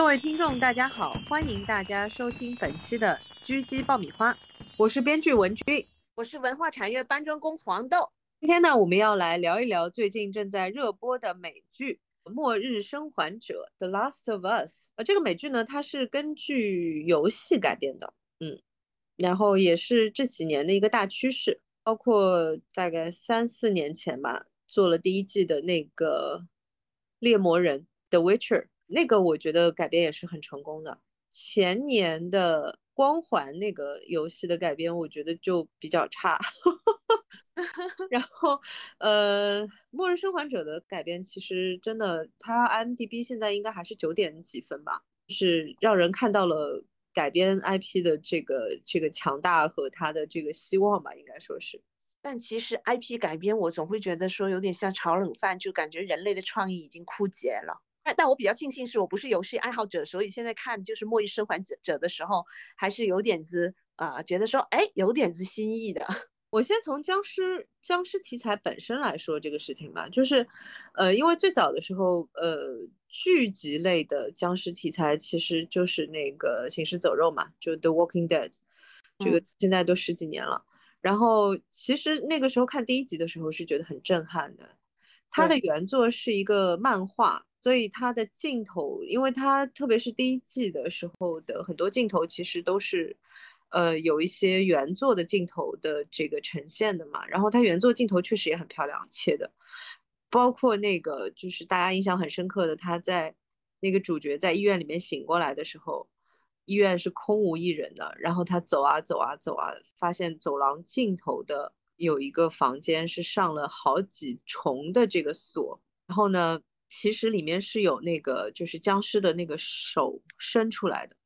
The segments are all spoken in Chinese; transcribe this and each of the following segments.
各位听众，大家好，欢迎大家收听本期的《狙击爆米花》，我是编剧文君，我是文化产业搬砖工黄豆。今天呢，我们要来聊一聊最近正在热播的美剧《末日生还者》（The Last of Us）。呃，这个美剧呢，它是根据游戏改编的，嗯，然后也是这几年的一个大趋势，包括大概三四年前吧，做了第一季的那个《猎魔人》（The Witcher）。那个我觉得改编也是很成功的。前年的《光环》那个游戏的改编，我觉得就比较差。然后，呃，《末日生还者》的改编其实真的，它 IMDB 现在应该还是九点几分吧，是让人看到了改编 IP 的这个这个强大和它的这个希望吧，应该说是。但其实 IP 改编，我总会觉得说有点像炒冷饭，就感觉人类的创意已经枯竭了。但但我比较庆幸是我不是游戏爱好者，所以现在看就是《末日生还者》者的时候，还是有点子啊，觉得说哎，有点子新意的。我先从僵尸僵尸题材本身来说这个事情吧，就是，呃，因为最早的时候，呃，剧集类的僵尸题材其实就是那个《行尸走肉》嘛，就《The Walking Dead》，这个现在都十几年了。然后其实那个时候看第一集的时候是觉得很震撼的，它的原作是一个漫画。所以它的镜头，因为它特别是第一季的时候的很多镜头，其实都是，呃，有一些原作的镜头的这个呈现的嘛。然后它原作镜头确实也很漂亮切的，包括那个就是大家印象很深刻的，他在那个主角在医院里面醒过来的时候，医院是空无一人的，然后他走啊走啊走啊，发现走廊尽头的有一个房间是上了好几重的这个锁，然后呢。其实里面是有那个，就是僵尸的那个手伸出来的，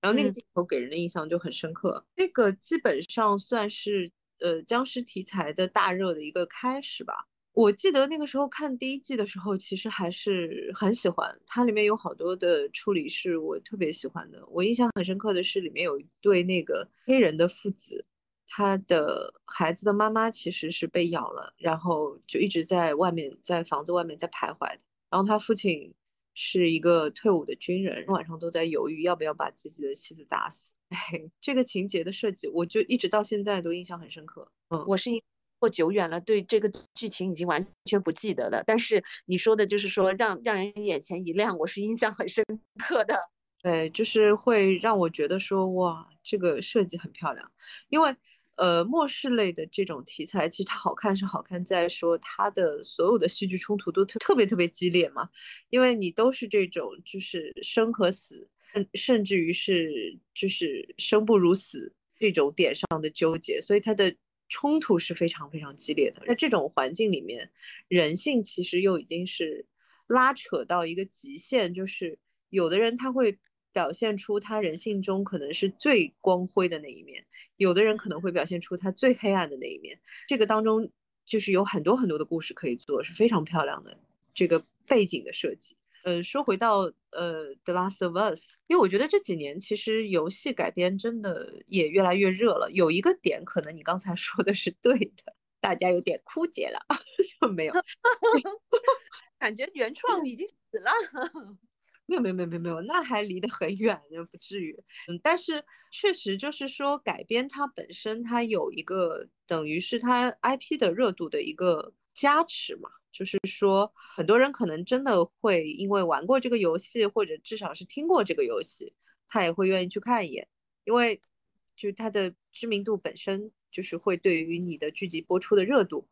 然后那个镜头给人的印象就很深刻。那个基本上算是呃僵尸题材的大热的一个开始吧。我记得那个时候看第一季的时候，其实还是很喜欢。它里面有好多的处理是我特别喜欢的。我印象很深刻的是里面有一对那个黑人的父子，他的孩子的妈妈其实是被咬了，然后就一直在外面，在房子外面在徘徊的。然后他父亲是一个退伍的军人，晚上都在犹豫要不要把自己的妻子打死。哎，这个情节的设计，我就一直到现在都印象很深刻。嗯，我是过久远了，对这个剧情已经完全不记得了。但是你说的就是说让让人眼前一亮，我是印象很深刻的。对，就是会让我觉得说哇，这个设计很漂亮，因为。呃，末世类的这种题材，其实它好看是好看在说它的所有的戏剧冲突都特特别特别激烈嘛，因为你都是这种就是生和死，甚甚至于是就是生不如死这种点上的纠结，所以它的冲突是非常非常激烈的。在这种环境里面，人性其实又已经是拉扯到一个极限，就是有的人他会。表现出他人性中可能是最光辉的那一面，有的人可能会表现出他最黑暗的那一面。这个当中就是有很多很多的故事可以做，是非常漂亮的这个背景的设计。呃，说回到呃《The Last of Us》，因为我觉得这几年其实游戏改编真的也越来越热了。有一个点可能你刚才 说的是对的，大家有点枯竭了，就没有，感觉原创已经死了。没有没有没有没有，那还离得很远，就不至于。嗯，但是确实就是说改编它本身，它有一个等于是它 IP 的热度的一个加持嘛，就是说很多人可能真的会因为玩过这个游戏，或者至少是听过这个游戏，他也会愿意去看一眼，因为就是它的知名度本身就是会对于你的剧集播出的热度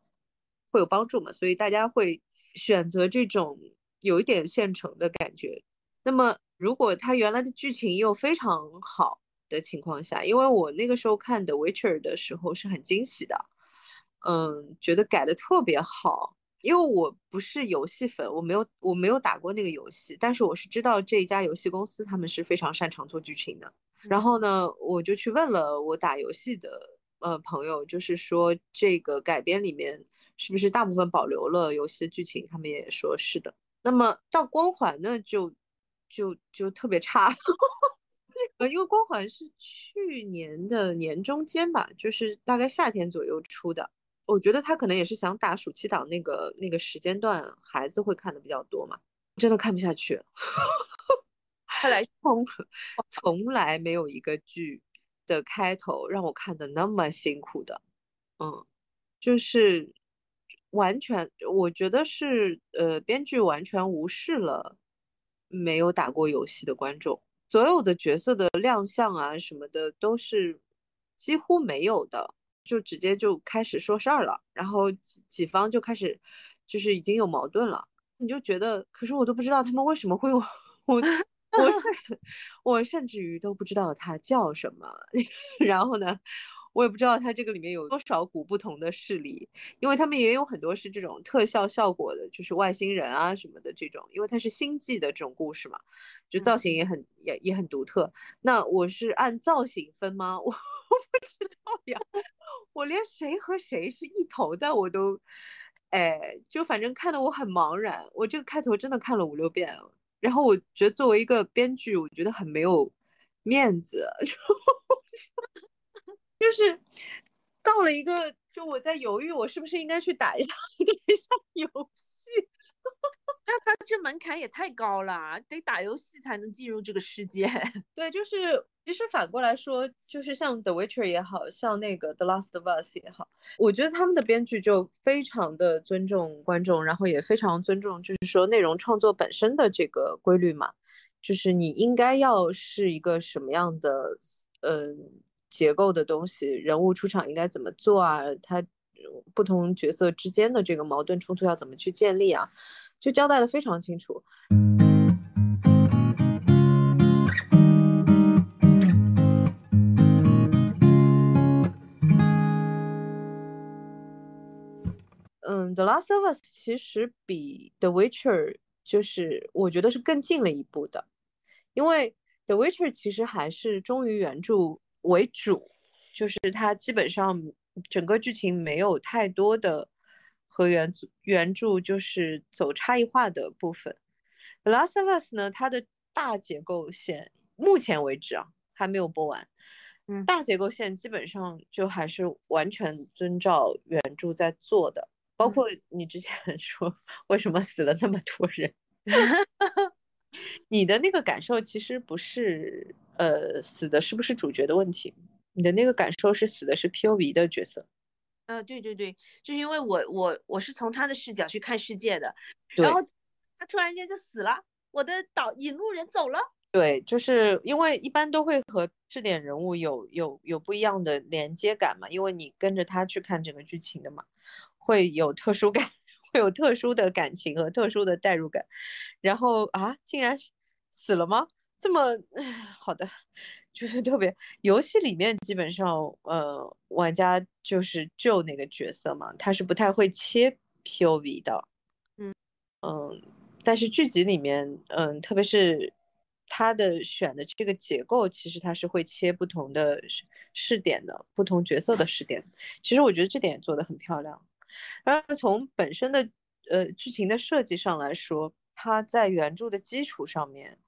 会有帮助嘛，所以大家会选择这种有一点现成的感觉。那么，如果它原来的剧情又非常好的情况下，因为我那个时候看的《Witcher》的时候是很惊喜的，嗯，觉得改的特别好。因为我不是游戏粉，我没有我没有打过那个游戏，但是我是知道这一家游戏公司他们是非常擅长做剧情的。然后呢，我就去问了我打游戏的呃朋友，就是说这个改编里面是不是大部分保留了游戏的剧情？他们也说是的。那么到光环呢，就。就就特别差，呃，因为光环是去年的年中间吧，就是大概夏天左右出的。我觉得他可能也是想打暑期档那个那个时间段，孩子会看的比较多嘛。真的看不下去，看来从从来没有一个剧的开头让我看的那么辛苦的，嗯，就是完全，我觉得是呃，编剧完全无视了没有打过游戏的观众，所有的角色的亮相啊什么的都是几乎没有的，就直接就开始说事儿了，然后几几方就开始就是已经有矛盾了，你就觉得，可是我都不知道他们为什么会有我。我 我甚至于都不知道他叫什么，然后呢，我也不知道它这个里面有多少股不同的势力，因为他们也有很多是这种特效效果的，就是外星人啊什么的这种，因为它是星际的这种故事嘛，就造型也很也也很独特。那我是按造型分吗？我 我不知道呀，我连谁和谁是一头的我都，哎，就反正看得我很茫然。我这个开头真的看了五六遍。然后我觉得作为一个编剧，我觉得很没有面子，就是到了一个，就我在犹豫，我是不是应该去打一下 一下游戏？那他这门槛也太高了，得打游戏才能进入这个世界。对，就是其实反过来说，就是像 The Witcher 也好像那个 The Last of Us 也好，我觉得他们的编剧就非常的尊重观众，然后也非常尊重，就是说内容创作本身的这个规律嘛，就是你应该要是一个什么样的嗯结构的东西，人物出场应该怎么做啊，他不同角色之间的这个矛盾冲突要怎么去建立啊。就交代的非常清楚。嗯，《The Last of Us》其实比《The Witcher》就是我觉得是更近了一步的，因为《The Witcher》其实还是忠于原著为主，就是它基本上整个剧情没有太多的。和原著原著就是走差异化的部分，《The Last of Us》呢，它的大结构线目前为止啊还没有播完，嗯，大结构线基本上就还是完全遵照原著在做的，包括你之前 说为什么死了那么多人，你的那个感受其实不是呃死的是不是主角的问题，你的那个感受是死的是 POV 的角色。啊，对对对，就是因为我我我是从他的视角去看世界的，然后他突然间就死了，我的导引路人走了。对，就是因为一般都会和试点人物有有有不一样的连接感嘛，因为你跟着他去看整个剧情的嘛，会有特殊感，会有特殊的感情和特殊的代入感。然后啊，竟然死了吗？这么好的。就是特别游戏里面基本上，呃，玩家就是救那个角色嘛，他是不太会切 POV 的，嗯嗯，但是剧集里面，嗯，特别是他的选的这个结构，其实他是会切不同的视点的，不同角色的视点。其实我觉得这点做的很漂亮。然后从本身的呃剧情的设计上来说，它在原著的基础上面。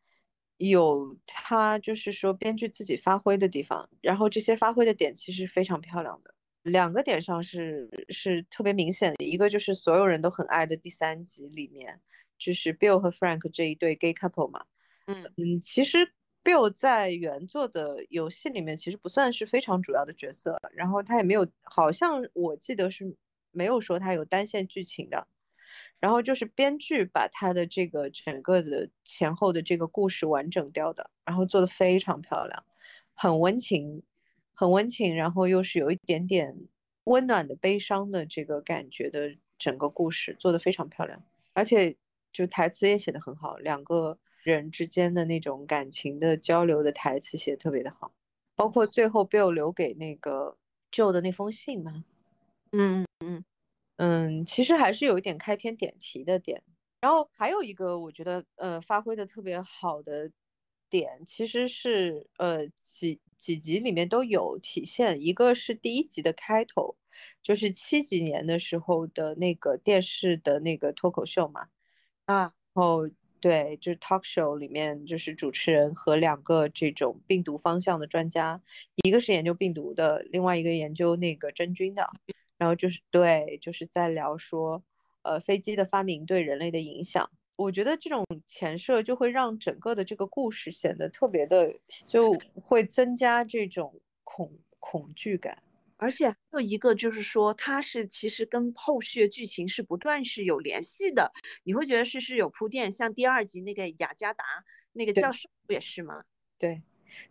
有他就是说编剧自己发挥的地方，然后这些发挥的点其实非常漂亮的。两个点上是是特别明显的，一个就是所有人都很爱的第三集里面，就是 Bill 和 Frank 这一对 gay couple 嘛。嗯嗯，其实 Bill 在原作的游戏里面其实不算是非常主要的角色，然后他也没有，好像我记得是没有说他有单线剧情的。然后就是编剧把他的这个整个的前后的这个故事完整掉的，然后做的非常漂亮，很温情，很温情，然后又是有一点点温暖的悲伤的这个感觉的整个故事做的非常漂亮，而且就台词也写的很好，两个人之间的那种感情的交流的台词写的特别的好，包括最后 Bill 留给那个 Joe 的那封信嘛，嗯。嗯。嗯，其实还是有一点开篇点题的点，然后还有一个我觉得呃发挥的特别好的点，其实是呃几几集里面都有体现，一个是第一集的开头，就是七几年的时候的那个电视的那个脱口秀嘛，啊，然后对，就是 talk show 里面就是主持人和两个这种病毒方向的专家，一个是研究病毒的，另外一个研究那个真菌的。然后就是对，就是在聊说，呃，飞机的发明对人类的影响。我觉得这种前设就会让整个的这个故事显得特别的，就会增加这种恐恐惧感。而且还有一个就是说，它是其实跟后续的剧情是不断是有联系的，你会觉得是是有铺垫。像第二集那个雅加达那个教授不也是吗？对。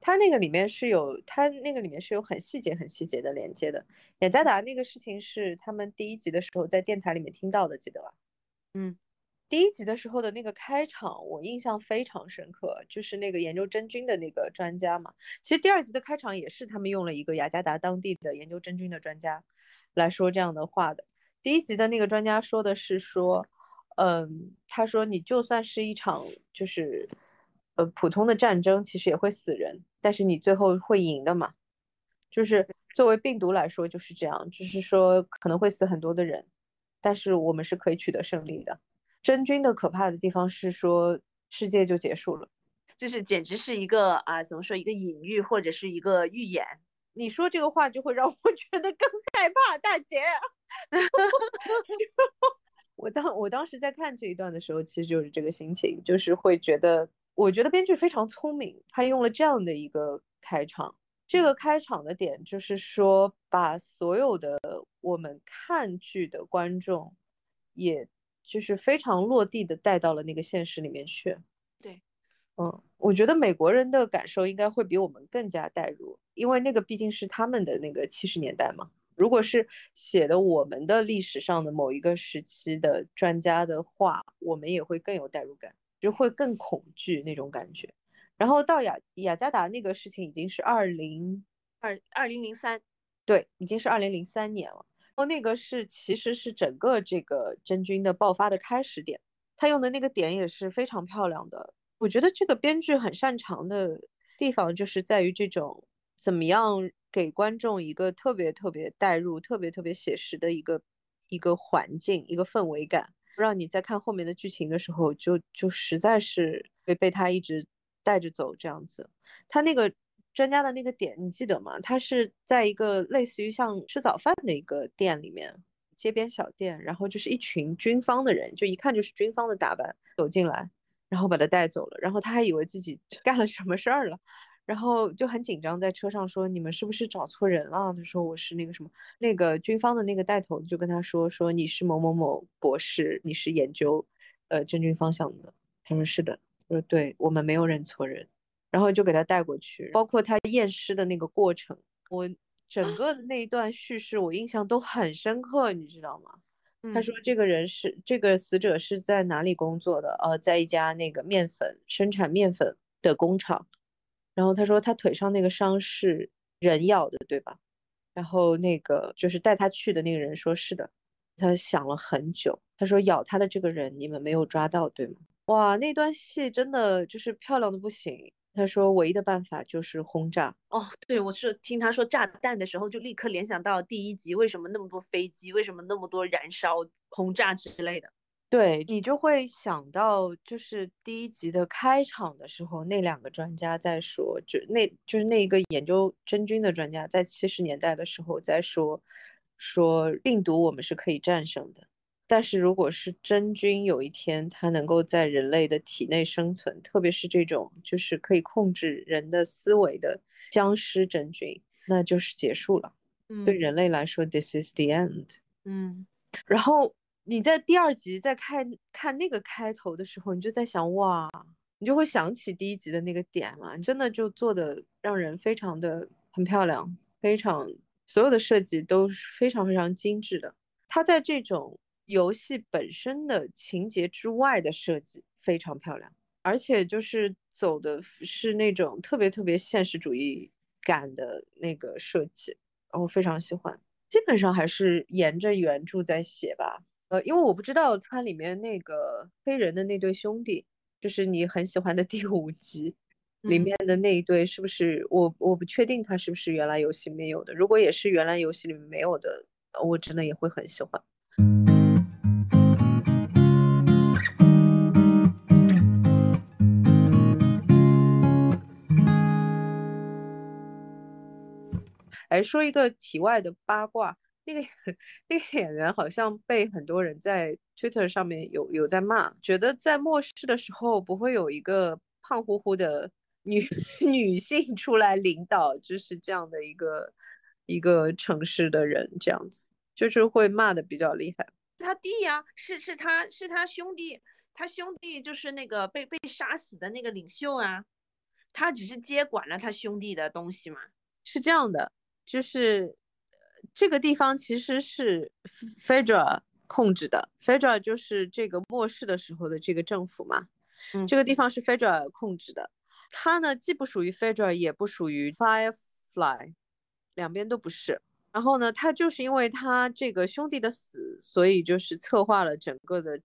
他那个里面是有，他那个里面是有很细节、很细节的连接的。雅加达那个事情是他们第一集的时候在电台里面听到的，记得吧？嗯，第一集的时候的那个开场我印象非常深刻，就是那个研究真菌的那个专家嘛。其实第二集的开场也是他们用了一个雅加达当地的研究真菌的专家来说这样的话的。第一集的那个专家说的是说，嗯，他说你就算是一场就是。呃，普通的战争其实也会死人，但是你最后会赢的嘛。就是作为病毒来说就是这样，就是说可能会死很多的人，但是我们是可以取得胜利的。真菌的可怕的地方是说世界就结束了，就是简直是一个啊，怎么说一个隐喻或者是一个预言。你说这个话就会让我 觉得更害怕，大姐。我当我当时在看这一段的时候，其实就是这个心情，就是会觉得。我觉得编剧非常聪明，他用了这样的一个开场。这个开场的点就是说，把所有的我们看剧的观众，也就是非常落地的带到了那个现实里面去。对，嗯，我觉得美国人的感受应该会比我们更加代入，因为那个毕竟是他们的那个七十年代嘛。如果是写的我们的历史上的某一个时期的专家的话，我们也会更有代入感。就会更恐惧那种感觉，然后到雅雅加达那个事情已经是二零二二零零三，对，已经是二零零三年了。然后那个是其实是整个这个真菌的爆发的开始点，他用的那个点也是非常漂亮的。我觉得这个编剧很擅长的地方就是在于这种怎么样给观众一个特别特别带入、特别特别写实的一个一个环境、一个氛围感。让你在看后面的剧情的时候，就就实在是会被他一直带着走这样子。他那个专家的那个点，你记得吗？他是在一个类似于像吃早饭的一个店里面，街边小店，然后就是一群军方的人，就一看就是军方的打扮走进来，然后把他带走了，然后他还以为自己 干了什么事儿了。然后就很紧张，在车上说：“你们是不是找错人了？”他说：“我是那个什么，那个军方的那个带头就跟他说：说你是某某某博士，你是研究呃真菌方向的。”他说：“是的。”他说：“对我们没有认错人。”然后就给他带过去，包括他验尸的那个过程，我整个的那一段叙事我印象都很深刻，你知道吗？他说：“这个人是这个死者是在哪里工作的？呃，在一家那个面粉生产面粉的工厂。”然后他说他腿上那个伤是人咬的，对吧？然后那个就是带他去的那个人说是的。他想了很久，他说咬他的这个人你们没有抓到，对吗？哇，那段戏真的就是漂亮的不行。他说唯一的办法就是轰炸。哦，对，我是听他说炸弹的时候就立刻联想到第一集，为什么那么多飞机，为什么那么多燃烧轰炸之类的。对你就会想到，就是第一集的开场的时候，那两个专家在说，就那就是那个研究真菌的专家，在七十年代的时候在说，说病毒我们是可以战胜的，但是如果是真菌有一天它能够在人类的体内生存，特别是这种就是可以控制人的思维的僵尸真菌，那就是结束了。对人类来说，this is the end。嗯，然后。你在第二集在看看那个开头的时候，你就在想哇，你就会想起第一集的那个点嘛，真的就做的让人非常的很漂亮，非常所有的设计都是非常非常精致的。它在这种游戏本身的情节之外的设计非常漂亮，而且就是走的是那种特别特别现实主义感的那个设计，然后非常喜欢。基本上还是沿着原著在写吧。呃，因为我不知道它里面那个黑人的那对兄弟，就是你很喜欢的第五集里面的那一对，是不是我我不确定他是不是原来游戏里面有的。如果也是原来游戏里面没有的，我真的也会很喜欢。哎，说一个题外的八卦。那个那个演员好像被很多人在 Twitter 上面有有在骂，觉得在末世的时候不会有一个胖乎乎的女 女性出来领导，就是这样的一个一个城市的人，这样子就是会骂的比较厉害。他弟呀，是是他是他兄弟，他兄弟就是那个被被杀死的那个领袖啊，他只是接管了他兄弟的东西嘛。是这样的，就是这个地方其实是 Fedra 控制的，Fedra 就是这个末世的时候的这个政府嘛。嗯，这个地方是 Fedra 控制的，它呢既不属于 Fedra，也不属于 Firefly，两边都不是。然后呢，他就是因为他这个兄弟的死，所以就是策划了整个的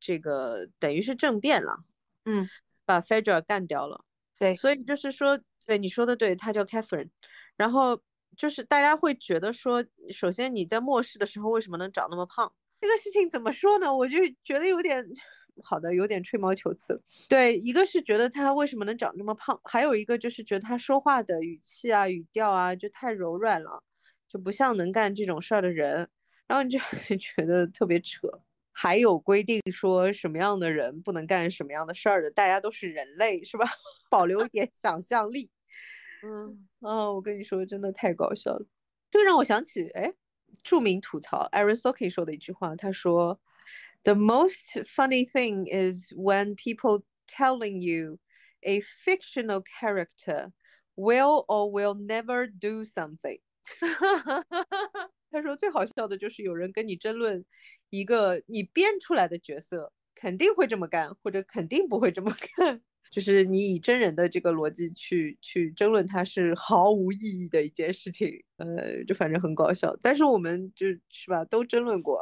这个等于是政变了，嗯，把 Fedra 干掉了。对，所以就是说，对你说的对，他叫 Catherine。然后就是大家会觉得说，首先你在末世的时候为什么能长那么胖？这个事情怎么说呢？我就觉得有点 好的，有点吹毛求疵。对，一个是觉得他为什么能长这么胖，还有一个就是觉得他说话的语气啊、语调啊就太柔软了。就不像能干这种事儿的人，然后你就 觉得特别扯。还有规定说什么样的人不能干什么样的事儿的，大家都是人类，是吧？保留一点想象力。嗯，啊，我跟你说，真的太搞笑了。这个让我想起，哎，著名吐槽 Aristotle 说的一句话，他说：“The most funny thing is when people telling you a fictional character will or will never do something。”他说最好笑的就是有人跟你争论一个你编出来的角色肯定会这么干，或者肯定不会这么干，就是你以真人的这个逻辑去去争论，它是毫无意义的一件事情。呃，就反正很搞笑，但是我们就是吧，都争论过。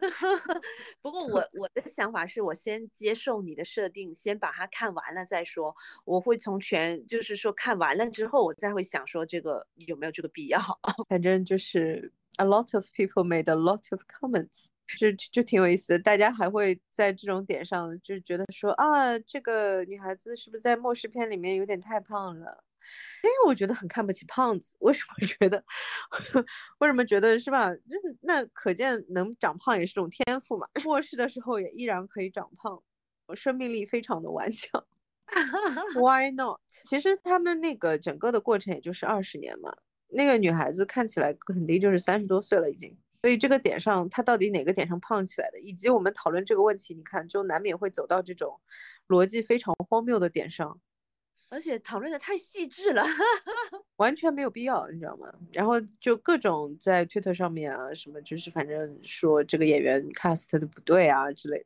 不过我我的想法是我先接受你的设定，先把它看完了再说。我会从全就是说看完了之后，我再会想说这个有没有这个必要。反正就是 a lot of people made a lot of comments，就就挺有意思的。大家还会在这种点上就觉得说啊，这个女孩子是不是在末世片里面有点太胖了？哎，我觉得很看不起胖子。为什么觉得？为什么觉得是吧？那那可见能长胖也是种天赋嘛。末世的时候也依然可以长胖，生命力非常的顽强。Why not？其实他们那个整个的过程也就是二十年嘛。那个女孩子看起来肯定就是三十多岁了已经。所以这个点上，她到底哪个点上胖起来的？以及我们讨论这个问题，你看就难免会走到这种逻辑非常荒谬的点上。而且讨论的太细致了，完全没有必要，你知道吗？然后就各种在 Twitter 上面啊，什么就是反正说这个演员 cast 的不对啊之类。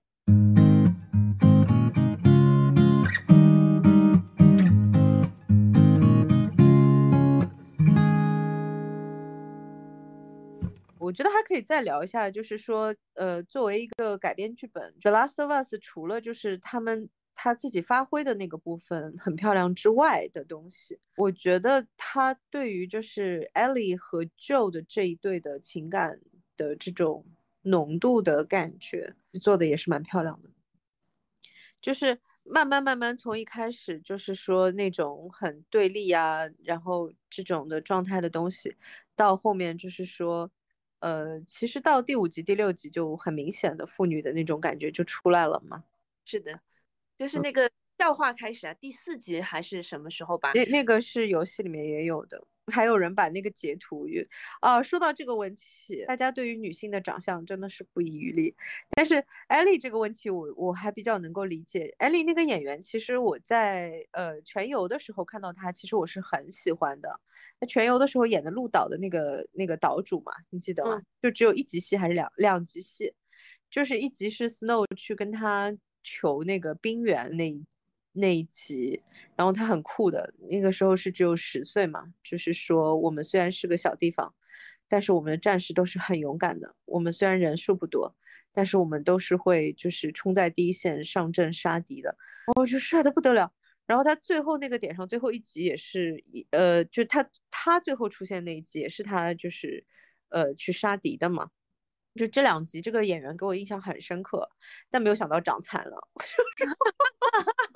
我觉得还可以再聊一下，就是说，呃，作为一个改编剧本，《The Last of Us》除了就是他们。他自己发挥的那个部分很漂亮之外的东西，我觉得他对于就是 Ellie 和 Joe 的这一对的情感的这种浓度的感觉做的也是蛮漂亮的。就是慢慢慢慢从一开始就是说那种很对立啊，然后这种的状态的东西，到后面就是说，呃，其实到第五集、第六集就很明显的父女的那种感觉就出来了嘛。是的。就是那个笑话开始啊，第四集还是什么时候吧？那那个是游戏里面也有的，还有人把那个截图。啊，说到这个问题，大家对于女性的长相真的是不遗余力。但是艾丽这个问题，我我还比较能够理解。艾丽那个演员，其实我在呃全游的时候看到她，其实我是很喜欢的。那全游的时候演的鹿岛的那个那个岛主嘛，你记得吗？就只有一集戏还是两两集戏？就是一集是 Snow 去跟他。求那个冰原那那一集，然后他很酷的，那个时候是只有十岁嘛，就是说我们虽然是个小地方，但是我们的战士都是很勇敢的。我们虽然人数不多，但是我们都是会就是冲在第一线上阵杀敌的。哦，就帅的不得了。然后他最后那个点上，最后一集也是，呃，就他他最后出现那一集也是他就是呃去杀敌的嘛。就这两集，这个演员给我印象很深刻，但没有想到长残了。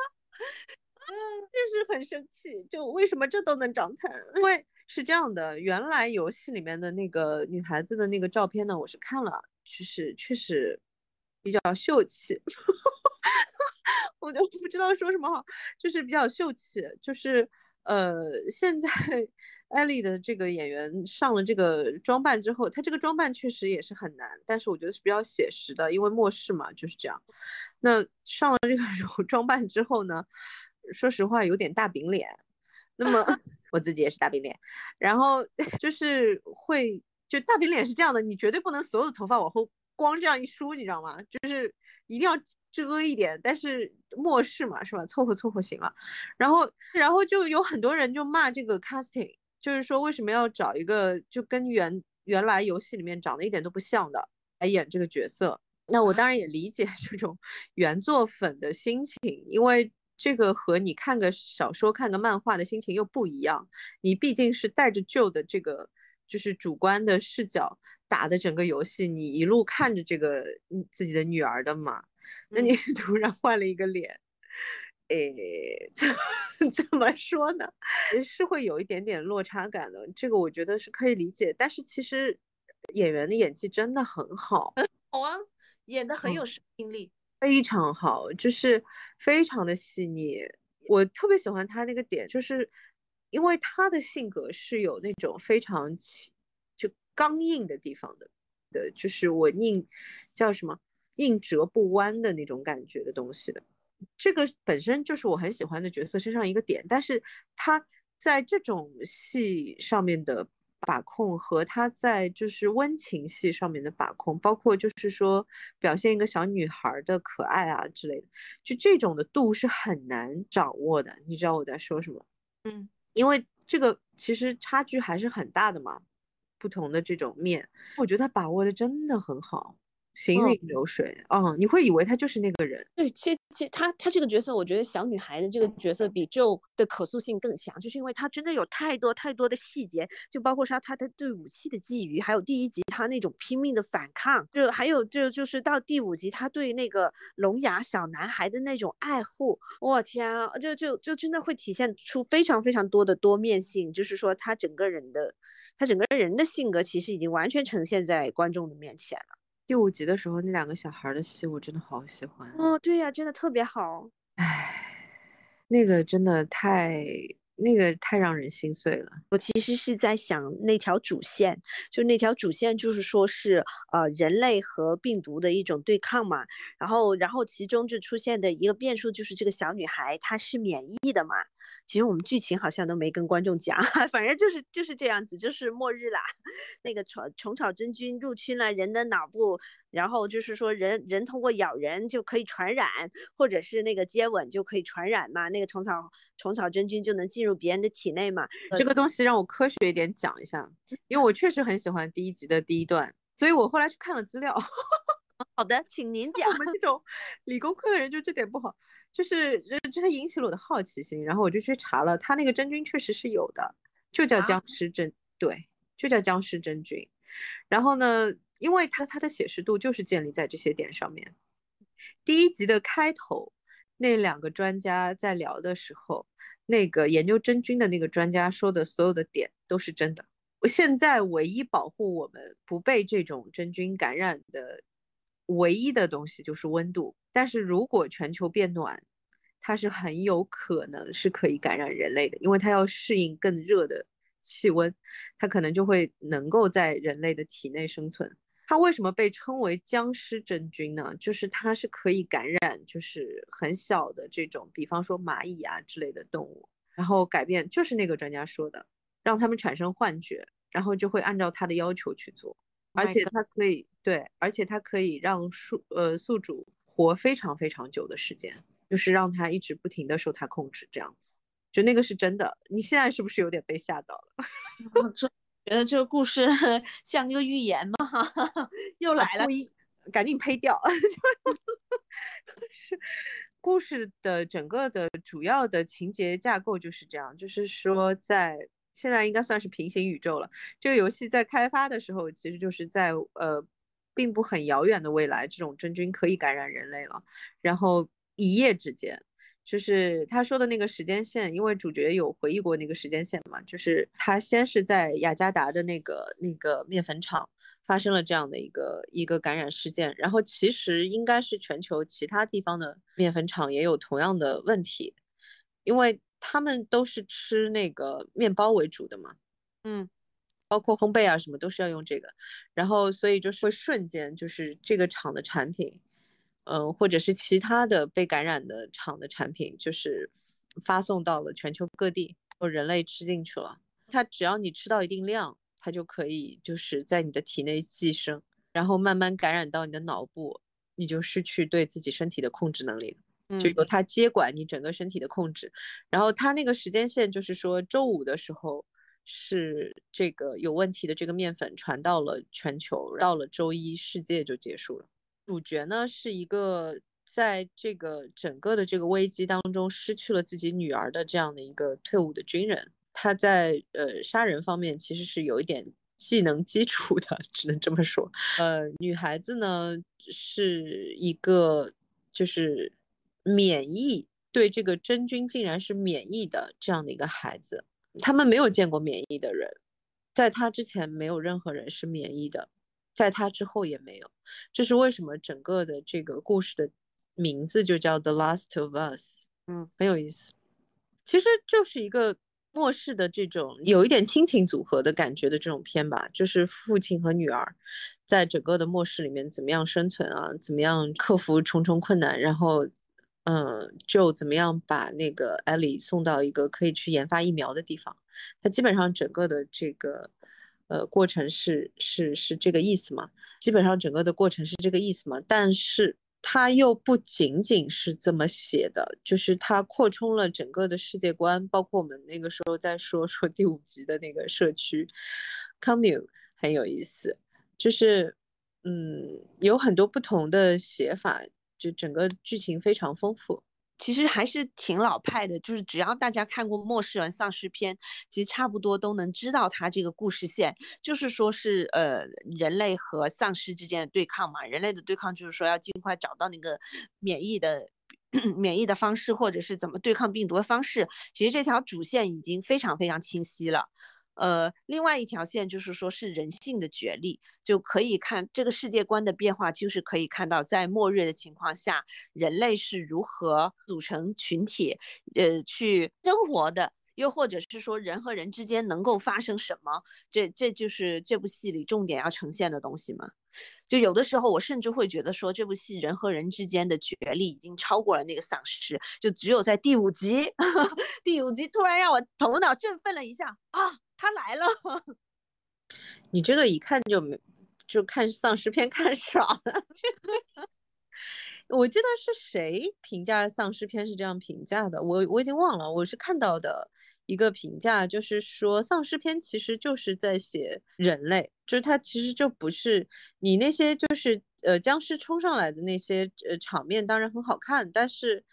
就是很生气，就为什么这都能长残？因为是这样的，原来游戏里面的那个女孩子的那个照片呢，我是看了，就是确实比较秀气，我就不知道说什么好，就是比较秀气，就是呃，现在艾丽的这个演员上了这个装扮之后，她这个装扮确实也是很难，但是我觉得是比较写实的，因为末世嘛就是这样。那上了这个装扮之后呢？说实话，有点大饼脸。那么 我自己也是大饼脸，然后就是会，就大饼脸是这样的，你绝对不能所有的头发往后光这样一梳，你知道吗？就是一定要遮一点。但是末世嘛，是吧？凑合凑合行了。然后，然后就有很多人就骂这个 casting，就是说为什么要找一个就跟原原来游戏里面长得一点都不像的来演这个角色？那我当然也理解 这种原作粉的心情，因为。这个和你看个小说、看个漫画的心情又不一样。你毕竟是带着旧的这个，就是主观的视角打的整个游戏，你一路看着这个自己的女儿的嘛。那你 突然换了一个脸，诶，怎么说呢？是会有一点点落差感的。这个我觉得是可以理解。但是其实演员的演技真的很好，很好啊，演的很有生命力。非常好，就是非常的细腻。我特别喜欢他那个点，就是因为他的性格是有那种非常就刚硬的地方的，的，就是我宁叫什么硬折不弯的那种感觉的东西的。这个本身就是我很喜欢的角色身上一个点，但是他在这种戏上面的。把控和他在就是温情戏上面的把控，包括就是说表现一个小女孩的可爱啊之类的，就这种的度是很难掌握的。你知道我在说什么？嗯，因为这个其实差距还是很大的嘛，不同的这种面，我觉得他把握的真的很好。行云流水，嗯，你会以为他就是那个人。对，其其实他他这个角色，我觉得小女孩的这个角色比 Joe 的可塑性更强，就是因为他真的有太多太多的细节，就包括说他他对武器的觊觎，还有第一集他那种拼命的反抗，就还有就就是到第五集他对那个聋哑小男孩的那种爱护，我天啊，就就就真的会体现出非常非常多的多面性，就是说他整个人的他整个人的性格其实已经完全呈现在观众的面前了。第五集的时候，那两个小孩的戏我真的好喜欢哦，对呀，真的特别好。唉，那个真的太那个太让人心碎了。我其实是在想那条主线，就那条主线就是说是呃人类和病毒的一种对抗嘛。然后然后其中就出现的一个变数就是这个小女孩她是免疫的嘛。其实我们剧情好像都没跟观众讲，反正就是就是这样子，就是末日啦。那个虫虫草真菌入侵了人的脑部，然后就是说人人通过咬人就可以传染，或者是那个接吻就可以传染嘛。那个虫草虫草真菌就能进入别人的体内嘛。这个东西让我科学一点讲一下，因为我确实很喜欢第一集的第一段，所以我后来去看了资料。好的，请您讲。我们这 种理工科的人就这点不好，就是这这引起了我的好奇心，然后我就去查了，他那个真菌确实是有的，就叫僵尸真，对，就叫僵尸真菌。然后呢，因为它它的写实度就是建立在这些点上面。第一集的开头，那两个专家在聊的时候，那个研究真菌的那个专家说的所有的点都是真的。现在唯一保护我们不被这种真菌感染的。唯一的东西就是温度，但是如果全球变暖，它是很有可能是可以感染人类的，因为它要适应更热的气温，它可能就会能够在人类的体内生存。它为什么被称为僵尸真菌呢？就是它是可以感染，就是很小的这种，比方说蚂蚁啊之类的动物，然后改变，就是那个专家说的，让他们产生幻觉，然后就会按照他的要求去做。而且它可以对，而且它可以让宿呃宿主活非常非常久的时间，就是让他一直不停的受他控制这样子，就那个是真的。你现在是不是有点被吓到了？这觉得这个故事 像一个预言吗？又来了，赶紧呸掉。是故事的整个的主要的情节架构就是这样，就是说在。现在应该算是平行宇宙了。这个游戏在开发的时候，其实就是在呃，并不很遥远的未来，这种真菌可以感染人类了。然后一夜之间，就是他说的那个时间线，因为主角有回忆过那个时间线嘛，就是他先是在雅加达的那个那个面粉厂发生了这样的一个一个感染事件，然后其实应该是全球其他地方的面粉厂也有同样的问题，因为他们都是吃那个面包为主的嘛，嗯，包括烘焙啊什么都是要用这个，然后所以就是会瞬间就是这个厂的产品。嗯，或者是其他的被感染的厂的产品，就是发送到了全球各地，或人类吃进去了。它只要你吃到一定量，它就可以就是在你的体内寄生，然后慢慢感染到你的脑部，你就失去对自己身体的控制能力就由他接管你整个身体的控制。然后他那个时间线就是说，周五的时候是这个有问题的这个面粉传到了全球，到了周一世界就结束了。主角呢是一个在这个整个的这个危机当中失去了自己女儿的这样的一个退伍的军人，他在呃杀人方面其实是有一点技能基础的，只能这么说。呃，女孩子呢是一个就是免疫对这个真菌竟然是免疫的这样的一个孩子，他们没有见过免疫的人，在他之前没有任何人是免疫的。在他之后也没有，这是为什么？整个的这个故事的名字就叫《The Last of Us》，嗯，很有意思。其实就是一个末世的这种有一点亲情组合的感觉的这种片吧，就是父亲和女儿在整个的末世里面怎么样生存啊，怎么样克服重重困难，然后，嗯，就怎么样把那个艾莉送到一个可以去研发疫苗的地方。他基本上整个的这个。呃，过程是是是这个意思嘛？基本上整个的过程是这个意思嘛？但是它又不仅仅是这么写的，就是它扩充了整个的世界观，包括我们那个时候在说说第五集的那个社区，commune 很有意思，就是嗯，有很多不同的写法，就整个剧情非常丰富。其实还是挺老派的，就是只要大家看过末世人丧尸片，其实差不多都能知道它这个故事线，就是说是呃人类和丧尸之间的对抗嘛。人类的对抗就是说要尽快找到那个免疫的 免疫的方式，或者是怎么对抗病毒的方式。其实这条主线已经非常非常清晰了。呃，另外一条线就是说，是人性的角力，就可以看这个世界观的变化，就是可以看到在末日的情况下，人类是如何组成群体，呃，去生活的，又或者是说人和人之间能够发生什么，这这就是这部戏里重点要呈现的东西嘛。就有的时候，我甚至会觉得说，这部戏人和人之间的角力已经超过了那个丧尸，就只有在第五集，第五集突然让我头脑振奋了一下啊！他来了，你这个一看就没，就看丧尸片看 爽了。我记得是谁评价丧尸片是这样评价的，我我已经忘了，我是看到的一个评价，就是说丧尸片其实就是在写人类，就是它其实就不是你那些就是呃僵尸冲上来的那些呃场面，当然很好看，但是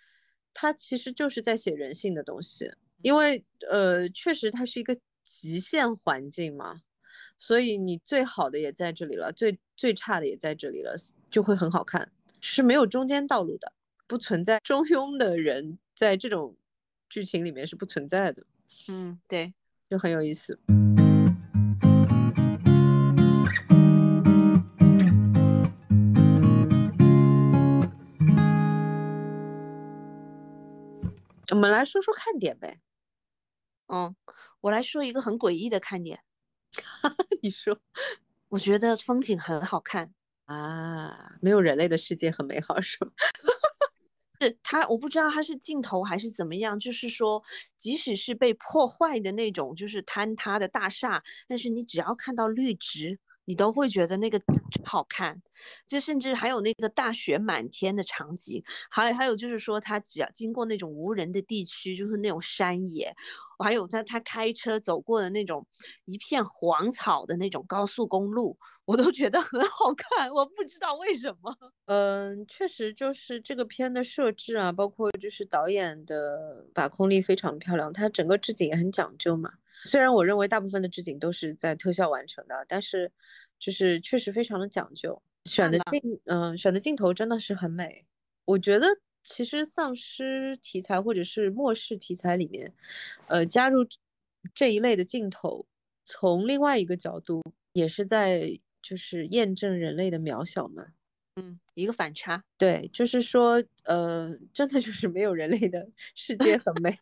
它其实就是在写人性的东西，因为呃确实它是一个。极限环境嘛，所以你最好的也在这里了，最最差的也在这里了，就会很好看，是没有中间道路的，不存在中庸的人，在这种剧情里面是不存在的。嗯，对，就很有意思。我们来说说看点呗。嗯。我来说一个很诡异的看点，你说，我觉得风景很好看啊，没有人类的世界很美好，是吗？是他，我不知道他是镜头还是怎么样，就是说，即使是被破坏的那种，就是坍塌的大厦，但是你只要看到绿植。你都会觉得那个好看，这甚至还有那个大雪满天的场景，还还有就是说他只要经过那种无人的地区，就是那种山野，还有在他开车走过的那种一片黄草的那种高速公路，我都觉得很好看。我不知道为什么，嗯，确实就是这个片的设置啊，包括就是导演的把控力非常漂亮，它整个置景也很讲究嘛。虽然我认为大部分的置景都是在特效完成的，但是就是确实非常的讲究，选的镜，嗯，选的镜头真的是很美。我觉得其实丧尸题材或者是末世题材里面，呃，加入这一类的镜头，从另外一个角度，也是在就是验证人类的渺小嘛。嗯，一个反差，对，就是说，呃，真的就是没有人类的世界很美，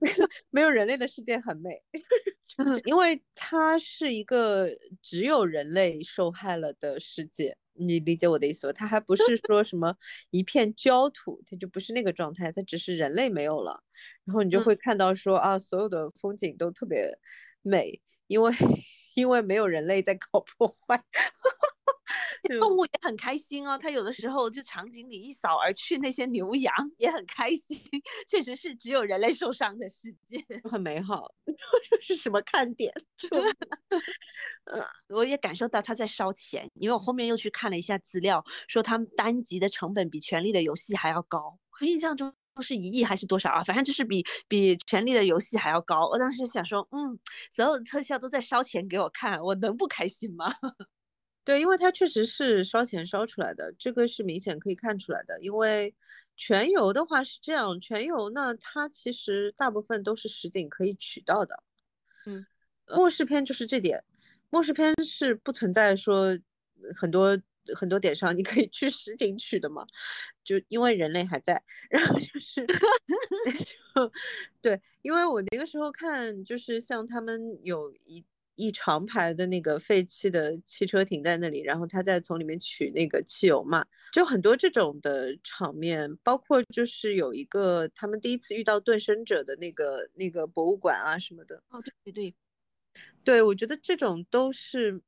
没有人类的世界很美，因为它是一个只有人类受害了的世界，你理解我的意思吧？它还不是说什么一片焦土，它就不是那个状态，它只是人类没有了，然后你就会看到说啊，所有的风景都特别美，因为 因为没有人类在搞破坏。动物也很开心哦，它有的时候就场景里一扫而去，那些牛羊也很开心。确实是只有人类受伤的世界，很美好。这是什么看点？呃，我也感受到他在烧钱，因为我后面又去看了一下资料，说他们单集的成本比《权力的游戏》还要高。我印象中是一亿还是多少啊？反正就是比比《权力的游戏》还要高。我当时想说，嗯，所有的特效都在烧钱给我看，我能不开心吗？对，因为它确实是烧钱烧出来的，这个是明显可以看出来的。因为全游的话是这样，全游呢，它其实大部分都是实景可以取到的。嗯，末世片就是这点，末世片是不存在说很多很多点上你可以去实景取的嘛，就因为人类还在。然后就是，对，因为我那个时候看，就是像他们有一。一长排的那个废弃的汽车停在那里，然后他再从里面取那个汽油嘛，就很多这种的场面，包括就是有一个他们第一次遇到盾生者的那个那个博物馆啊什么的。哦，对对对，对我觉得这种都是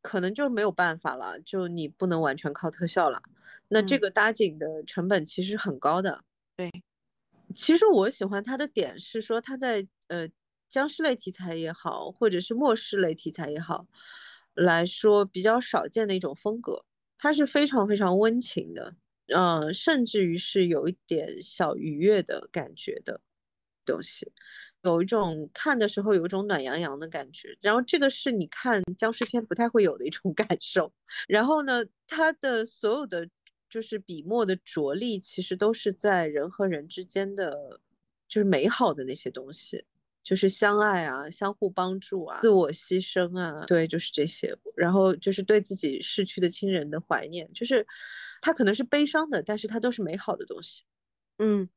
可能就没有办法了，就你不能完全靠特效了。那这个搭景的成本其实很高的。对，其实我喜欢他的点是说他在呃。僵尸类题材也好，或者是末世类题材也好，来说比较少见的一种风格，它是非常非常温情的，嗯，甚至于是有一点小愉悦的感觉的东西，有一种看的时候有一种暖洋洋的感觉，然后这个是你看僵尸片不太会有的一种 感受。然后呢，它的所有的就是笔墨的着力，其实都是在人和人之间的，就是美好的那些东西。就是相爱啊，相互帮助啊，自我牺牲啊，对，就是这些。然后就是对自己逝去的亲人的怀念，就是它可能是悲伤的，但是它都是美好的东西。嗯，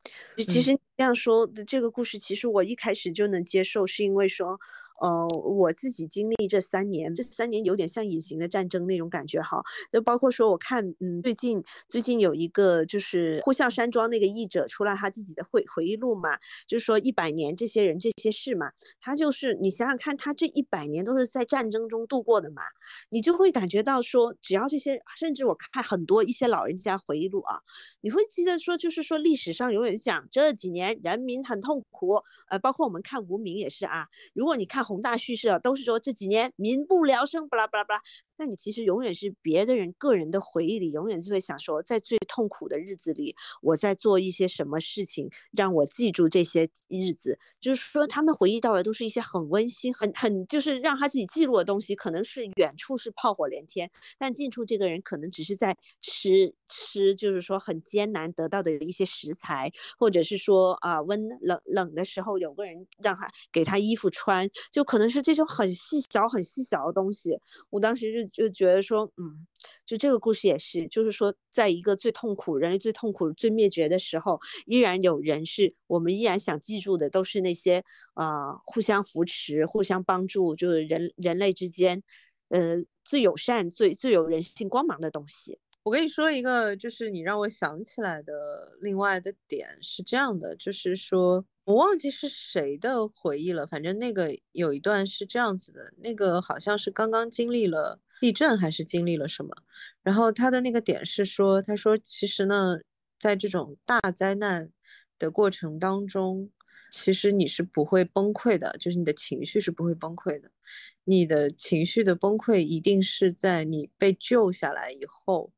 其实这样说的这个故事，其实我一开始就能接受，是因为说。呃，我自己经历这三年，这三年有点像隐形的战争那种感觉哈。就包括说，我看，嗯，最近最近有一个就是呼啸山庄那个译者出了他自己的回回忆录嘛，就是说一百年这些人这些事嘛，他就是你想想看，他这一百年都是在战争中度过的嘛，你就会感觉到说，只要这些，甚至我看很多一些老人家回忆录啊，你会记得说，就是说历史上永远讲这几年人民很痛苦，呃，包括我们看无名也是啊，如果你看。宏大叙事啊，都是说这几年民不聊生，巴拉巴拉巴拉。那你其实永远是别的人个人的回忆里，永远就会想说，在最痛苦的日子里，我在做一些什么事情，让我记住这些日子。就是说，他们回忆到的都是一些很温馨、很很就是让他自己记录的东西。可能是远处是炮火连天，但近处这个人可能只是在吃吃，就是说很艰难得到的一些食材，或者是说啊温冷冷的时候有个人让他给他衣服穿，就可能是这种很细小、很细小的东西。我当时就。就觉得说，嗯，就这个故事也是，就是说，在一个最痛苦、人类最痛苦、最灭绝的时候，依然有人是我们依然想记住的，都是那些啊，互相扶持、互相帮助，就是人人类之间，呃，最友善、最最有人性光芒的东西。我跟你说一个，就是你让我想起来的另外的点是这样的，就是说。我忘记是谁的回忆了，反正那个有一段是这样子的，那个好像是刚刚经历了地震还是经历了什么，然后他的那个点是说，他说其实呢，在这种大灾难的过程当中，其实你是不会崩溃的，就是你的情绪是不会崩溃的，你的情绪的崩溃一定是在你被救下来以后，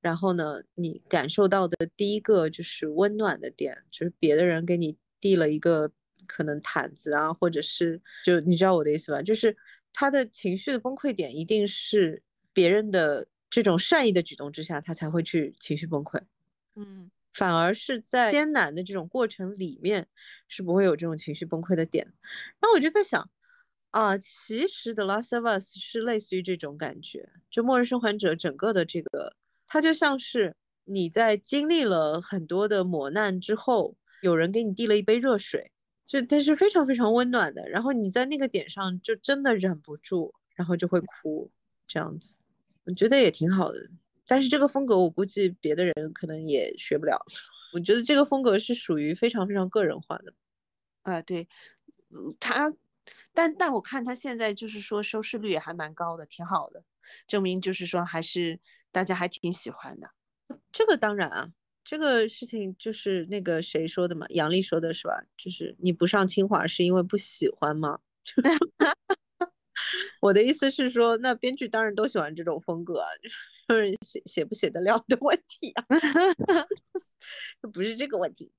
然后呢，你感受到的第一个就是温暖的点，就是别的人给你。递了一个可能毯子啊，或者是就你知道我的意思吧？就是他的情绪的崩溃点一定是别人的这种善意的举动之下，他才会去情绪崩溃。嗯，反而是在艰难的这种过程里面是不会有这种情绪崩溃的点。然后我就在想，啊，其实《The Last of Us》是类似于这种感觉，就《末日生还者》整个的这个，它就像是你在经历了很多的磨难之后，有人给你递了一杯热水，就但是非常非常温暖的，然后你在那个点上就真的忍不住，然后就会哭，这样子，我觉得也挺好的。但是这个风格我估计别的人可能也学不了。我觉得这个风格是属于非常非常个人化的。呃，对，他，但但我看他现在就是说收视率也还蛮高的，挺好的，证明就是说还是大家还挺喜欢的。这个当然啊，这个事情就是那个谁说的嘛，杨笠说的是吧？就是你不上清华是因为不喜欢吗？我的意思是说，那编剧当然都喜欢这种风格，就是写写不写得了的问题啊，不是这个问题，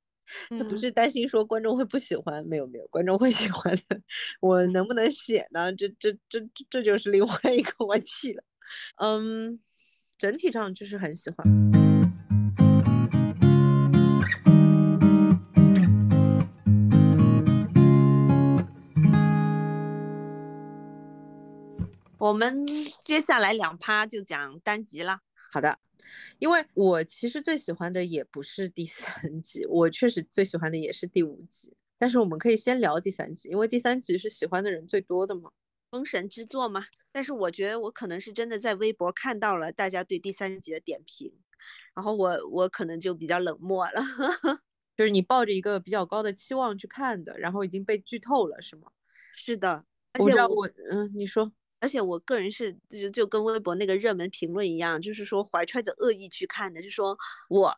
他不是担心说观众会不喜欢，没有没有，观众会喜欢的，我能不能写呢？这这这这这就是另外一个问题了，嗯，整体上就是很喜欢。我们接下来两趴就讲单集了。好的，因为我其实最喜欢的也不是第三集，我确实最喜欢的也是第五集。但是我们可以先聊第三集，因为第三集是喜欢的人最多的嘛，封神之作嘛。但是我觉得我可能是真的在微博看到了大家对第三集的点评，然后我我可能就比较冷漠了。就是你抱着一个比较高的期望去看的，然后已经被剧透了，是吗？是的，我知道我嗯，你说。而且我个人是就就跟微博那个热门评论一样，就是说怀揣着恶意去看的，就说我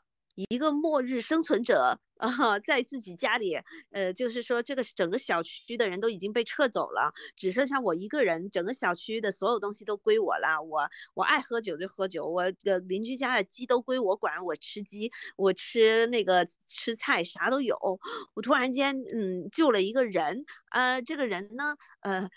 一个末日生存者啊，在自己家里，呃，就是说这个整个小区的人都已经被撤走了，只剩下我一个人，整个小区的所有东西都归我了，我我爱喝酒就喝酒，我的邻居家的鸡都归我管，我吃鸡，我吃那个吃菜啥都有，我突然间嗯救了一个人，呃，这个人呢，呃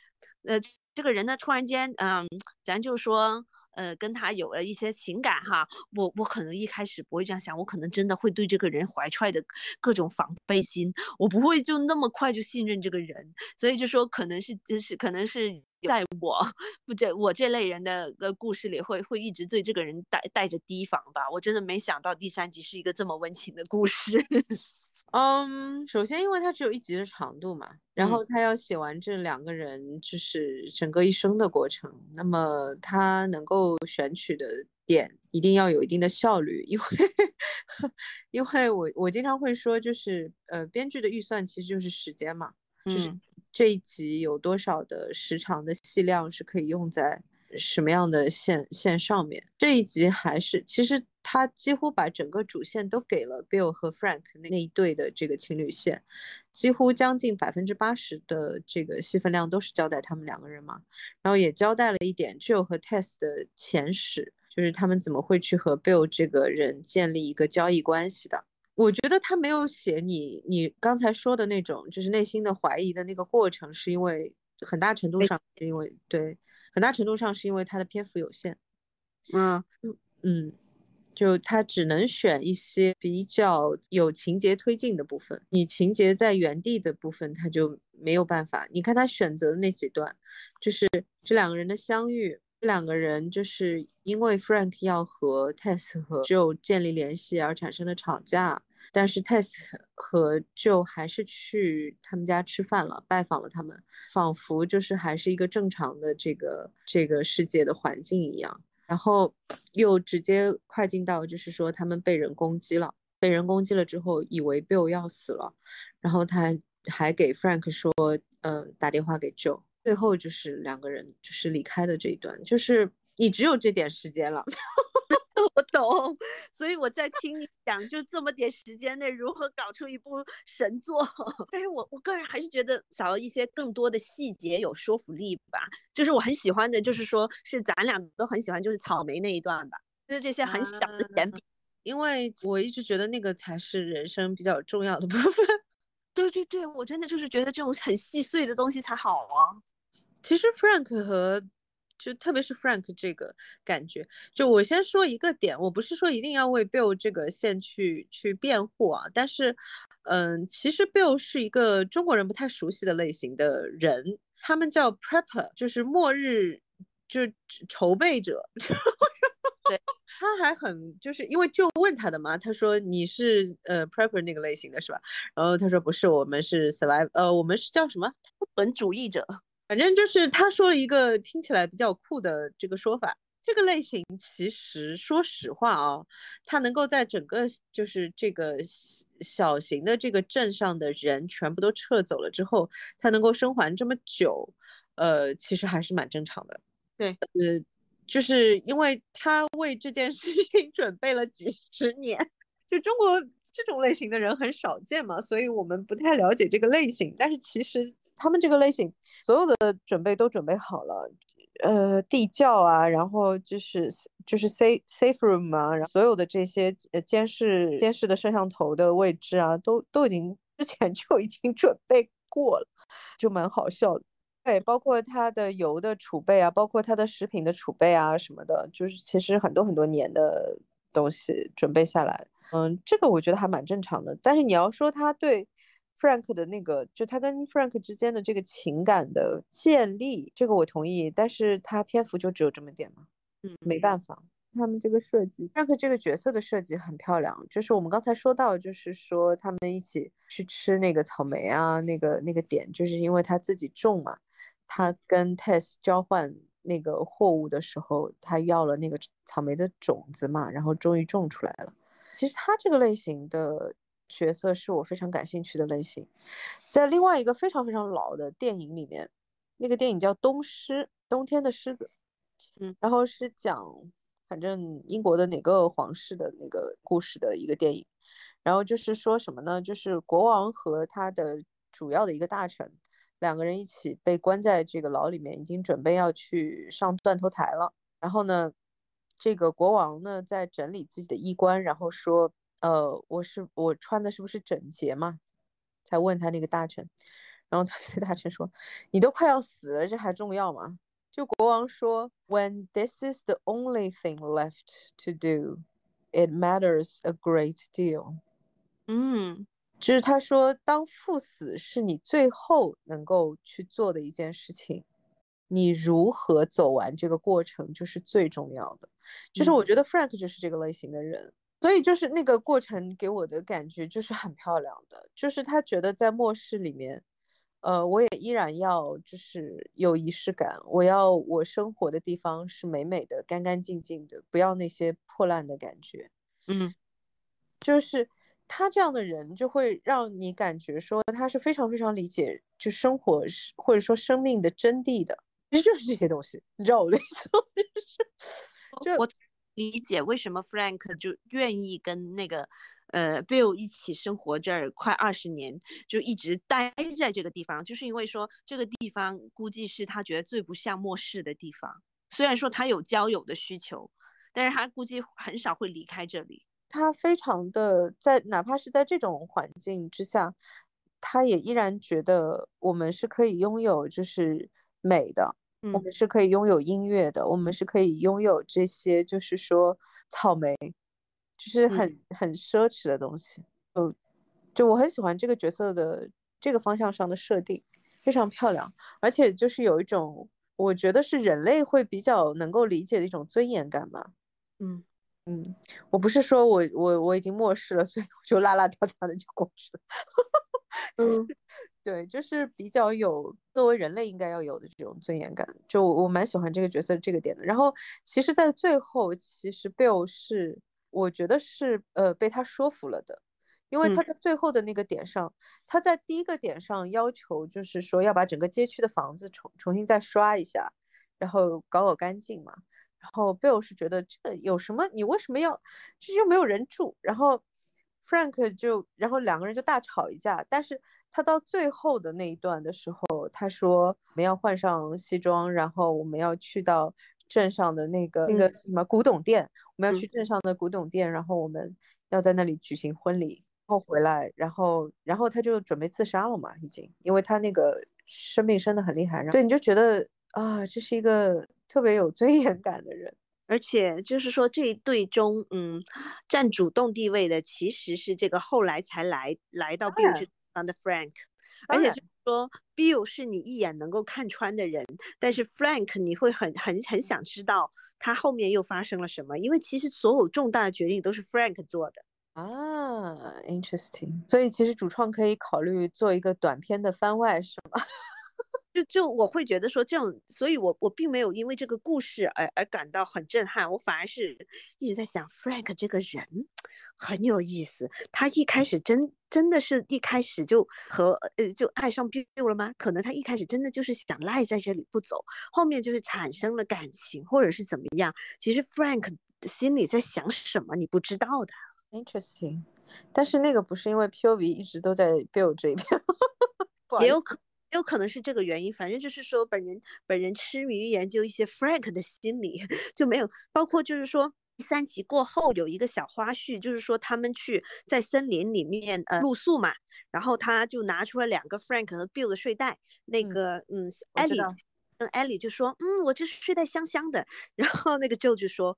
呃。这个人呢，突然间，嗯，咱就说，呃，跟他有了一些情感哈，我我可能一开始不会这样想，我可能真的会对这个人怀揣的各种防备心，我不会就那么快就信任这个人，所以就说可能是就是可能是在我不这我这类人的个故事里，会会一直对这个人带带着提防吧，我真的没想到第三集是一个这么温情的故事。嗯，首先因为它只有一集的长度嘛，然后他要写完这两个人就是整个一生的过程，那么他能够选取的点一定要有一定的效率，因为 因为我我经常会说，就是呃，编剧的预算其实就是时间嘛，就是这一集有多少的时长的戏量是可以用在。什么样的线线上面这一集还是其实他几乎把整个主线都给了 Bill 和 Frank 那一对的这个情侣线，几乎将近百分之八十的这个戏份量都是交代他们两个人嘛，然后也交代了一点 Jill 和 Tess 的前史，就是他们怎么会去和 Bill 这个人建立一个交易关系的。我觉得他没有写你你刚才说的那种就是内心的怀疑的那个过程，是因为很大程度上是因为对。很大程度上是因为它的篇幅有限，嗯嗯，就它只能选一些比较有情节推进的部分，你情节在原地的部分，它就没有办法。你看他选择的那几段，就是这两个人的相遇。这两个人就是因为 Frank 要和 Tess 和 Joe 建立联系而产生的吵架，但是 Tess 和 Joe 还是去他们家吃饭了，拜访了他们，仿佛就是还是一个正常的这个这个世界的环境一样。然后又直接快进到就是说他们被人攻击了，被人攻击了之后以为 Bill 要死了，然后他还给 Frank 说，嗯，打电话给 Joe。最后就是两个人就是离开的这一段，就是你只有这点时间了。我懂，所以我在听你讲，就这么点时间内如何搞出一部神作。但是我我个人还是觉得想要一些更多的细节有说服力吧。就是我很喜欢的，就是说是咱俩都很喜欢，就是草莓那一段吧，就是这些很小的点笔。因为我一直觉得那个才是人生比较重要的部分。对对对，我真的就是觉得这种很细碎的东西才好啊。其实 Frank 和就特别是 Frank 这个感觉，就我先说一个点，我不是说一定要为 Bill 这个线去去辩护啊，但是，嗯，其实 Bill 是一个中国人不太熟悉的类型的人，他们叫 Prepper，就是末日，就是筹备者。对，他还很就是因为就问他的嘛，他说你是呃 Prepper 那个类型的是吧？然后他说不是，我们是 Survive，呃，我们是叫什么？本主义者。反正就是他说了一个听起来比较酷的这个说法，这个类型其实说实话啊，他能够在整个就是这个小型的这个镇上的人全部都撤走了之后，他能够生还这么久，呃，其实还是蛮正常的。对，呃，就是因为他为这件事情 准备了几十年，就中国这种类型的人很少见嘛，所以我们不太了解这个类型，但是其实。他们这个类型，所有的准备都准备好了，呃，地窖啊，然后就是就是 safe safe room 啊，然后所有的这些呃监视监视的摄像头的位置啊，都都已经之前就已经准备过了，就蛮好笑的。对，包括它的油的储备啊，包括它的食品的储备啊什么的，就是其实很多很多年的东西准备下来，嗯，这个我觉得还蛮正常的。但是你要说他对。Frank 的那个，就他跟 Frank 之间的这个情感的建立，这个我同意，但是他篇幅就只有这么点嘛，嗯，没办法，他们这个设计，Frank 这个角色的设计很漂亮，就是我们刚才说到，就是说他们一起去吃那个草莓啊，那个那个点，就是因为他自己种嘛，他跟 Tess 交换那个货物的时候，他要了那个草莓的种子嘛，然后终于种出来了。其实他这个类型的。角色是我非常感兴趣的类型，在另外一个非常非常老的电影里面，那个电影叫《冬狮》，冬天的狮子，嗯，然后是讲反正英国的哪个皇室的那个故事的一个电影，然后就是说什么呢？就是国王和他的主要的一个大臣两个人一起被关在这个牢里面，已经准备要去上断头台了。然后呢，这个国王呢在整理自己的衣冠，然后说。呃，我是我穿的是不是整洁嘛？才问他那个大臣，然后他 这个大臣说：“你都快要死了，这还重要吗？”就国王说：“When this is the only thing left to do, it matters a great deal。”嗯，就是他说，当赴死是你最后能够去做的一件事情，你如何走完这个过程就是最重要的。就是我觉得 Frank 就是这个类型的人。所以就是那个过程给我的感觉就是很漂亮的，就是他觉得在末世里面，呃，我也依然要就是有仪式感，我要我生活的地方是美美的、干干净净的，不要那些破烂的感觉。嗯，就是他这样的人就会让你感觉说他是非常非常理解就生活是或者说生命的真谛的，其实就是这些东西，你知道我的意思吗？就我。理解为什么 Frank 就愿意跟那个呃 Bill 一起生活这儿快二十年，就一直待在这个地方，就是因为说这个地方估计是他觉得最不像末世的地方。虽然说他有交友的需求，但是他估计很少会离开这里。他非常的在，哪怕是在这种环境之下，他也依然觉得我们是可以拥有就是美的。我们是可以拥有音乐的，我们是可以拥有这些，就是说草莓，就是很很奢侈的东西。就就我很喜欢这个角色的这个方向上的设定，非常漂亮，而且就是有一种我觉得是人类会比较能够理解的一种尊严感吧。嗯嗯，我不是说我我我已经漠视了，所以我就拉拉遢遢的就过去了。嗯。对，就是比较有作为人类应该要有的这种尊严感，就我蛮喜欢这个角色这个点的。然后，其实，在最后，其实 Bill 是我觉得是呃被他说服了的，因为他在最后的那个点上，他在第一个点上要求就是说要把整个街区的房子重重新再刷一下，然后搞搞干净嘛。然后 Bill 是觉得这有什么？你为什么要？就又没有人住。然后 Frank 就然后两个人就大吵一架，但是。他到最后的那一段的时候，他说我们要换上西装，然后我们要去到镇上的那个那个什么古董店，我们要去镇上的古董店，然后我们要在那里举行婚礼，然后回来，然后然后他就准备自杀了嘛，已经，因为他那个生病生的很厉害，然后对你就觉得啊，这是一个特别有尊严感的人。而且就是说，这一对中，嗯，占主动地位的其实是这个后来才来来到 Bill 这地方的 Frank，而且就是说，Bill 是你一眼能够看穿的人，但是 Frank 你会很很很想知道他后面又发生了什么，因为其实所有重大的决定都是 Frank 做的啊，interesting。所以其实主创可以考虑做一个短片的番外，是吗？就就我会觉得说这种，所以我我并没有因为这个故事而而感到很震撼，我反而是一直在想 Frank 这个人很有意思。他一开始真真的是一开始就和呃就爱上 Bill 了吗？可能他一开始真的就是想赖在这里不走，后面就是产生了感情或者是怎么样。其实 Frank 心里在想什么，你不知道的。Interesting，但是那个不是因为 POV 一直都在 Bill 这边，也有可。也有可能是这个原因，反正就是说，本人本人痴迷于研究一些 Frank 的心理，就没有包括就是说第三集过后有一个小花絮，就是说他们去在森林里面呃露宿嘛，然后他就拿出了两个 Frank 和 Bill 的睡袋，那个嗯，Ellie 嗯 Ellie 就说嗯我这睡袋香香的，然后那个 Joe 就说。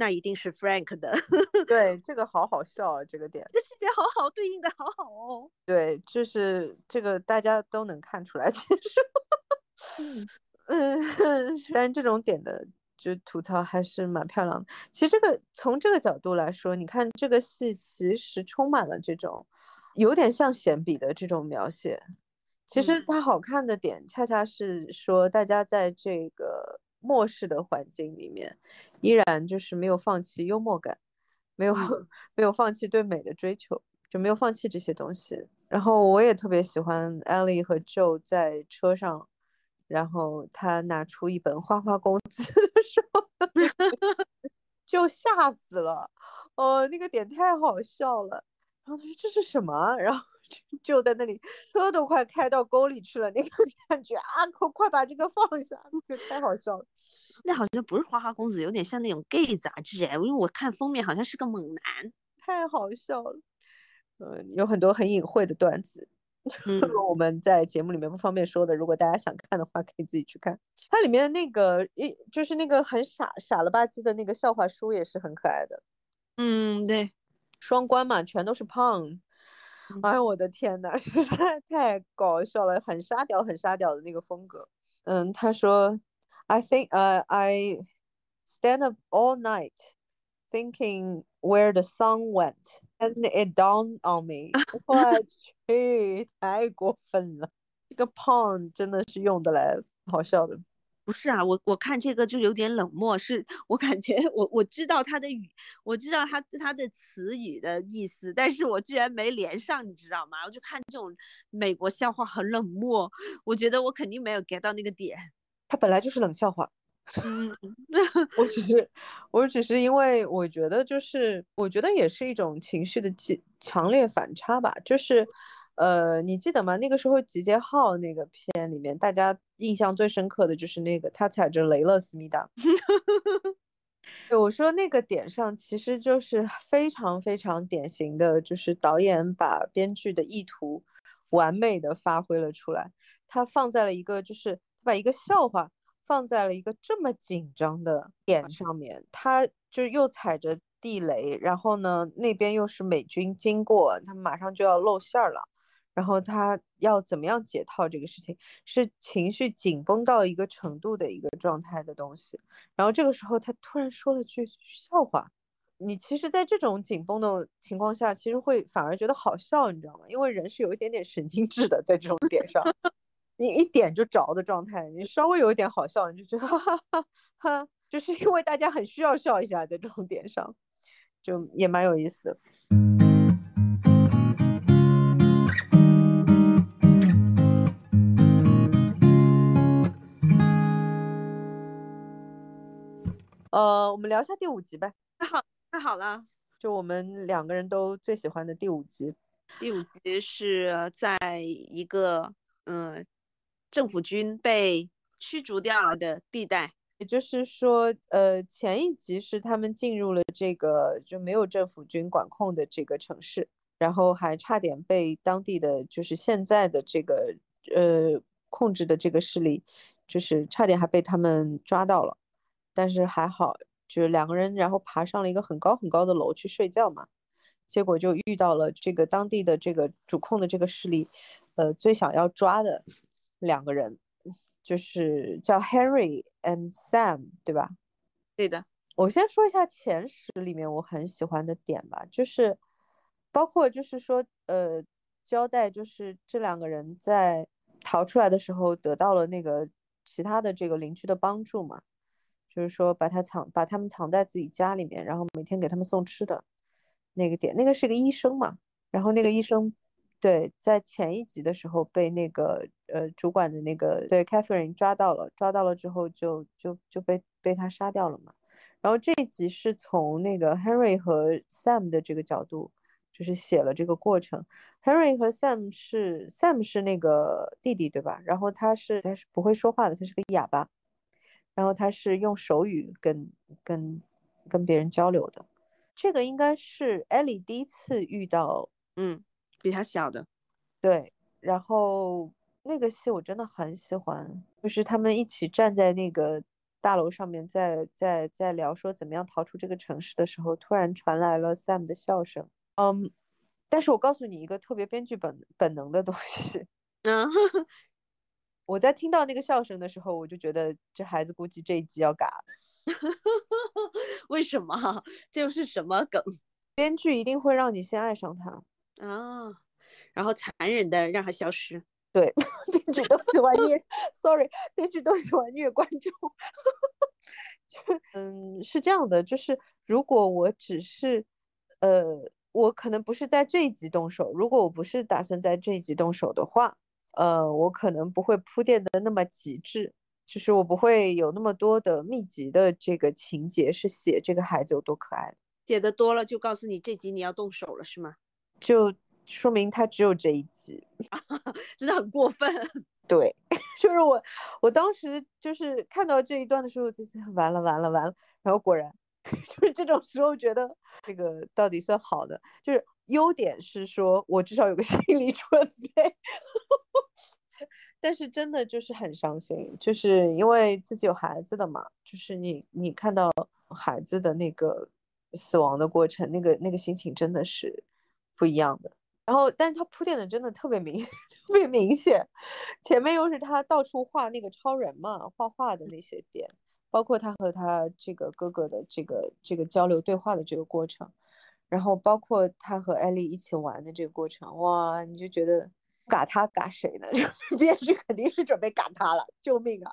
那一定是 Frank 的，对，这个好好笑啊，这个点，这细节好好，对应的好好哦。对，就是这个大家都能看出来，其实，嗯。嗯，但这种点的就吐槽还是蛮漂亮的。其实这个从这个角度来说，你看这个戏其实充满了这种有点像闲笔的这种描写。其实它好看的点，恰恰是说大家在这个。末世的环境里面，依然就是没有放弃幽默感，没有 没有放弃对美的追求，就没有放弃这些东西。然后我也特别喜欢 Ellie 和 Joe 在车上，然后他拿出一本《花花公子》的时候，就吓死了。哦，那个点太好笑了。然后他说这是什么？然后。就在那里，车都快开到沟里去了，那个感觉啊，快快把这个放下，太好笑了。那好像不是花花公子，有点像那种 gay 杂志哎，因为我看封面好像是个猛男，太好笑了。嗯，有很多很隐晦的段子，我们在节目里面不方便说的，如果大家想看的话，可以自己去看。它里面那个一就是那个很傻傻了吧唧的那个笑话书也是很可爱的。嗯，对，双关嘛，全都是胖。哎呀，我的天呐，实在太搞笑了，很沙雕，很沙雕的那个风格。嗯，他说，I think, uh, I stand up all night thinking where the sun went, it dawned on me。我去，太过分了，这个胖真的是用得来，好笑的。不是啊，我我看这个就有点冷漠，是我感觉我我知道他的语，我知道他他的词语的意思，但是我居然没连上，你知道吗？我就看这种美国笑话很冷漠，我觉得我肯定没有 get 到那个点。他本来就是冷笑话，嗯，我只是 我只是因为我觉得就是我觉得也是一种情绪的强强烈反差吧，就是。呃，你记得吗？那个时候《集结号》那个片里面，大家印象最深刻的就是那个他踩着雷勒思密达。对，我说那个点上，其实就是非常非常典型的，就是导演把编剧的意图完美的发挥了出来。他放在了一个，就是他把一个笑话放在了一个这么紧张的点上面，他就又踩着地雷，然后呢，那边又是美军经过，他马上就要露馅儿了。然后他要怎么样解套这个事情，是情绪紧绷到一个程度的一个状态的东西。然后这个时候他突然说了句笑话，你其实，在这种紧绷的情况下，其实会反而觉得好笑，你知道吗？因为人是有一点点神经质的，在这种点上，你一点就着的状态，你稍微有一点好笑，你就觉得哈哈哈哈，就是因为大家很需要笑一下，在这种点上，就也蛮有意思的。呃，我们聊一下第五集呗。太好，太好了，就我们两个人都最喜欢的第五集。第五集是在一个嗯，政府军被驱逐掉了的地带，也就是说，呃，前一集是他们进入了这个就没有政府军管控的这个城市，然后还差点被当地的就是现在的这个呃控制的这个势力，就是差点还被他们抓到了。但是还好，就是两个人然后爬上了一个很高很高的楼去睡觉嘛，结果就遇到了这个当地的这个主控的这个势力，呃，最想要抓的两个人，就是叫 Harry and Sam，对吧？对的。我先说一下前十里面我很喜欢的点吧，就是包括就是说，呃，交代就是这两个人在逃出来的时候得到了那个其他的这个邻居的帮助嘛，就是说把他藏把他们藏在自己家里面，然后每天给他们送吃的那个点，那个是个医生嘛，然后那个医生对在前一集的时候被那个呃主管的那个对 Catherine 抓到了，抓到了之后就就就被被他杀掉了嘛。然后这一集是从那个 Henry 和 Sam 的这个角度，就是写了这个过程。Henry 和 Sam 是 Sam 是那个弟弟对吧？然后他是他是不会说话的，他是个哑巴。然后他是用手语跟跟跟别人交流的。这个应该是 Ellie 第一次遇到，嗯，比他小的。对，然后那个戏我真的很喜欢，就是他们一起站在那个。大楼上面在在在聊说怎么样逃出这个城市的时候，突然传来了 Sam 的笑声。嗯，但是我告诉你一个特别编剧本本能的东西。嗯，我在听到那个笑声的时候，我就觉得这孩子估计这一集要嘎。为什么？这又是什么梗？编剧一定会让你先爱上他啊，然后残忍的让他消失。对，编剧都喜欢 虐，sorry，编剧都喜欢虐观众。就嗯，是这样的，就是如果我只是，呃，我可能不是在这一集动手，如果我不是打算在这一集动手的话，呃，我可能不会铺垫的那么极致，就是我不会有那么多的密集的这个情节是写这个孩子有多可爱，写的多了就告诉你这集你要动手了是吗？就。说明他只有这一集，真的很过分。对，就是我，我当时就是看到这一段的时候，就是完了完了完了。然后果然，就是这种时候觉得这个到底算好的，就是优点是说我至少有个心理准备。但是真的就是很伤心，就是因为自己有孩子的嘛，就是你你看到孩子的那个死亡的过程，那个那个心情真的是不一样的。然后，但是他铺垫的真的特别明，特别明显。前面又是他到处画那个超人嘛，画画的那些点，包括他和他这个哥哥的这个这个交流对话的这个过程，然后包括他和艾丽一起玩的这个过程，哇，你就觉得嘎他嘎谁呢？编剧肯定是准备嘎他了，救命啊！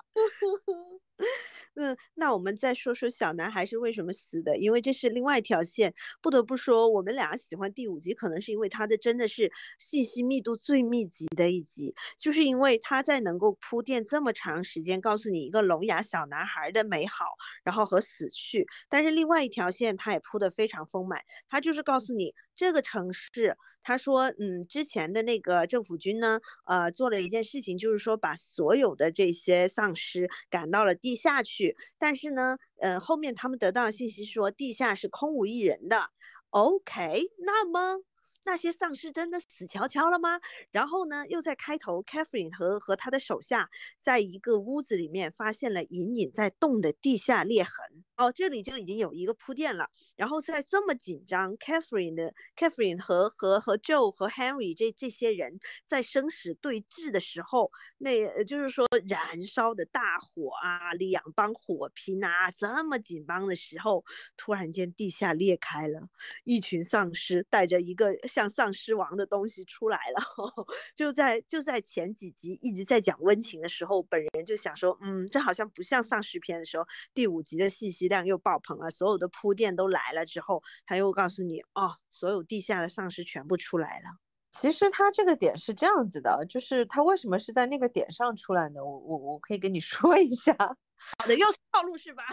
嗯，那我们再说说小男孩是为什么死的，因为这是另外一条线。不得不说，我们俩喜欢第五集，可能是因为它的真的是信息密度最密集的一集，就是因为他在能够铺垫这么长时间，告诉你一个聋哑小男孩的美好，然后和死去。但是另外一条线，他也铺得非常丰满，他就是告诉你。这个城市，他说，嗯，之前的那个政府军呢，呃，做了一件事情，就是说把所有的这些丧尸赶到了地下去。但是呢，呃，后面他们得到的信息说，地下是空无一人的。OK，那么。那些丧尸真的死翘翘了吗？然后呢，又在开头，Catherine 和和他的手下在一个屋子里面发现了隐隐在动的地下裂痕。哦，这里就已经有一个铺垫了。然后在这么紧张，Catherine 的 Catherine 和和和 Joe 和 Henry 这这些人在生死对峙的时候，那就是说燃烧的大火啊，两帮火拼啊，这么紧张的时候，突然间地下裂开了，一群丧尸带着一个。像丧尸王的东西出来了，就在就在前几集一直在讲温情的时候，本人就想说，嗯，这好像不像丧尸片的时候。第五集的信息量又爆棚了，所有的铺垫都来了之后，他又告诉你，哦，所有地下的丧尸全部出来了。其实他这个点是这样子的，就是他为什么是在那个点上出来呢？我我我可以跟你说一下。好的，又是套路是吧？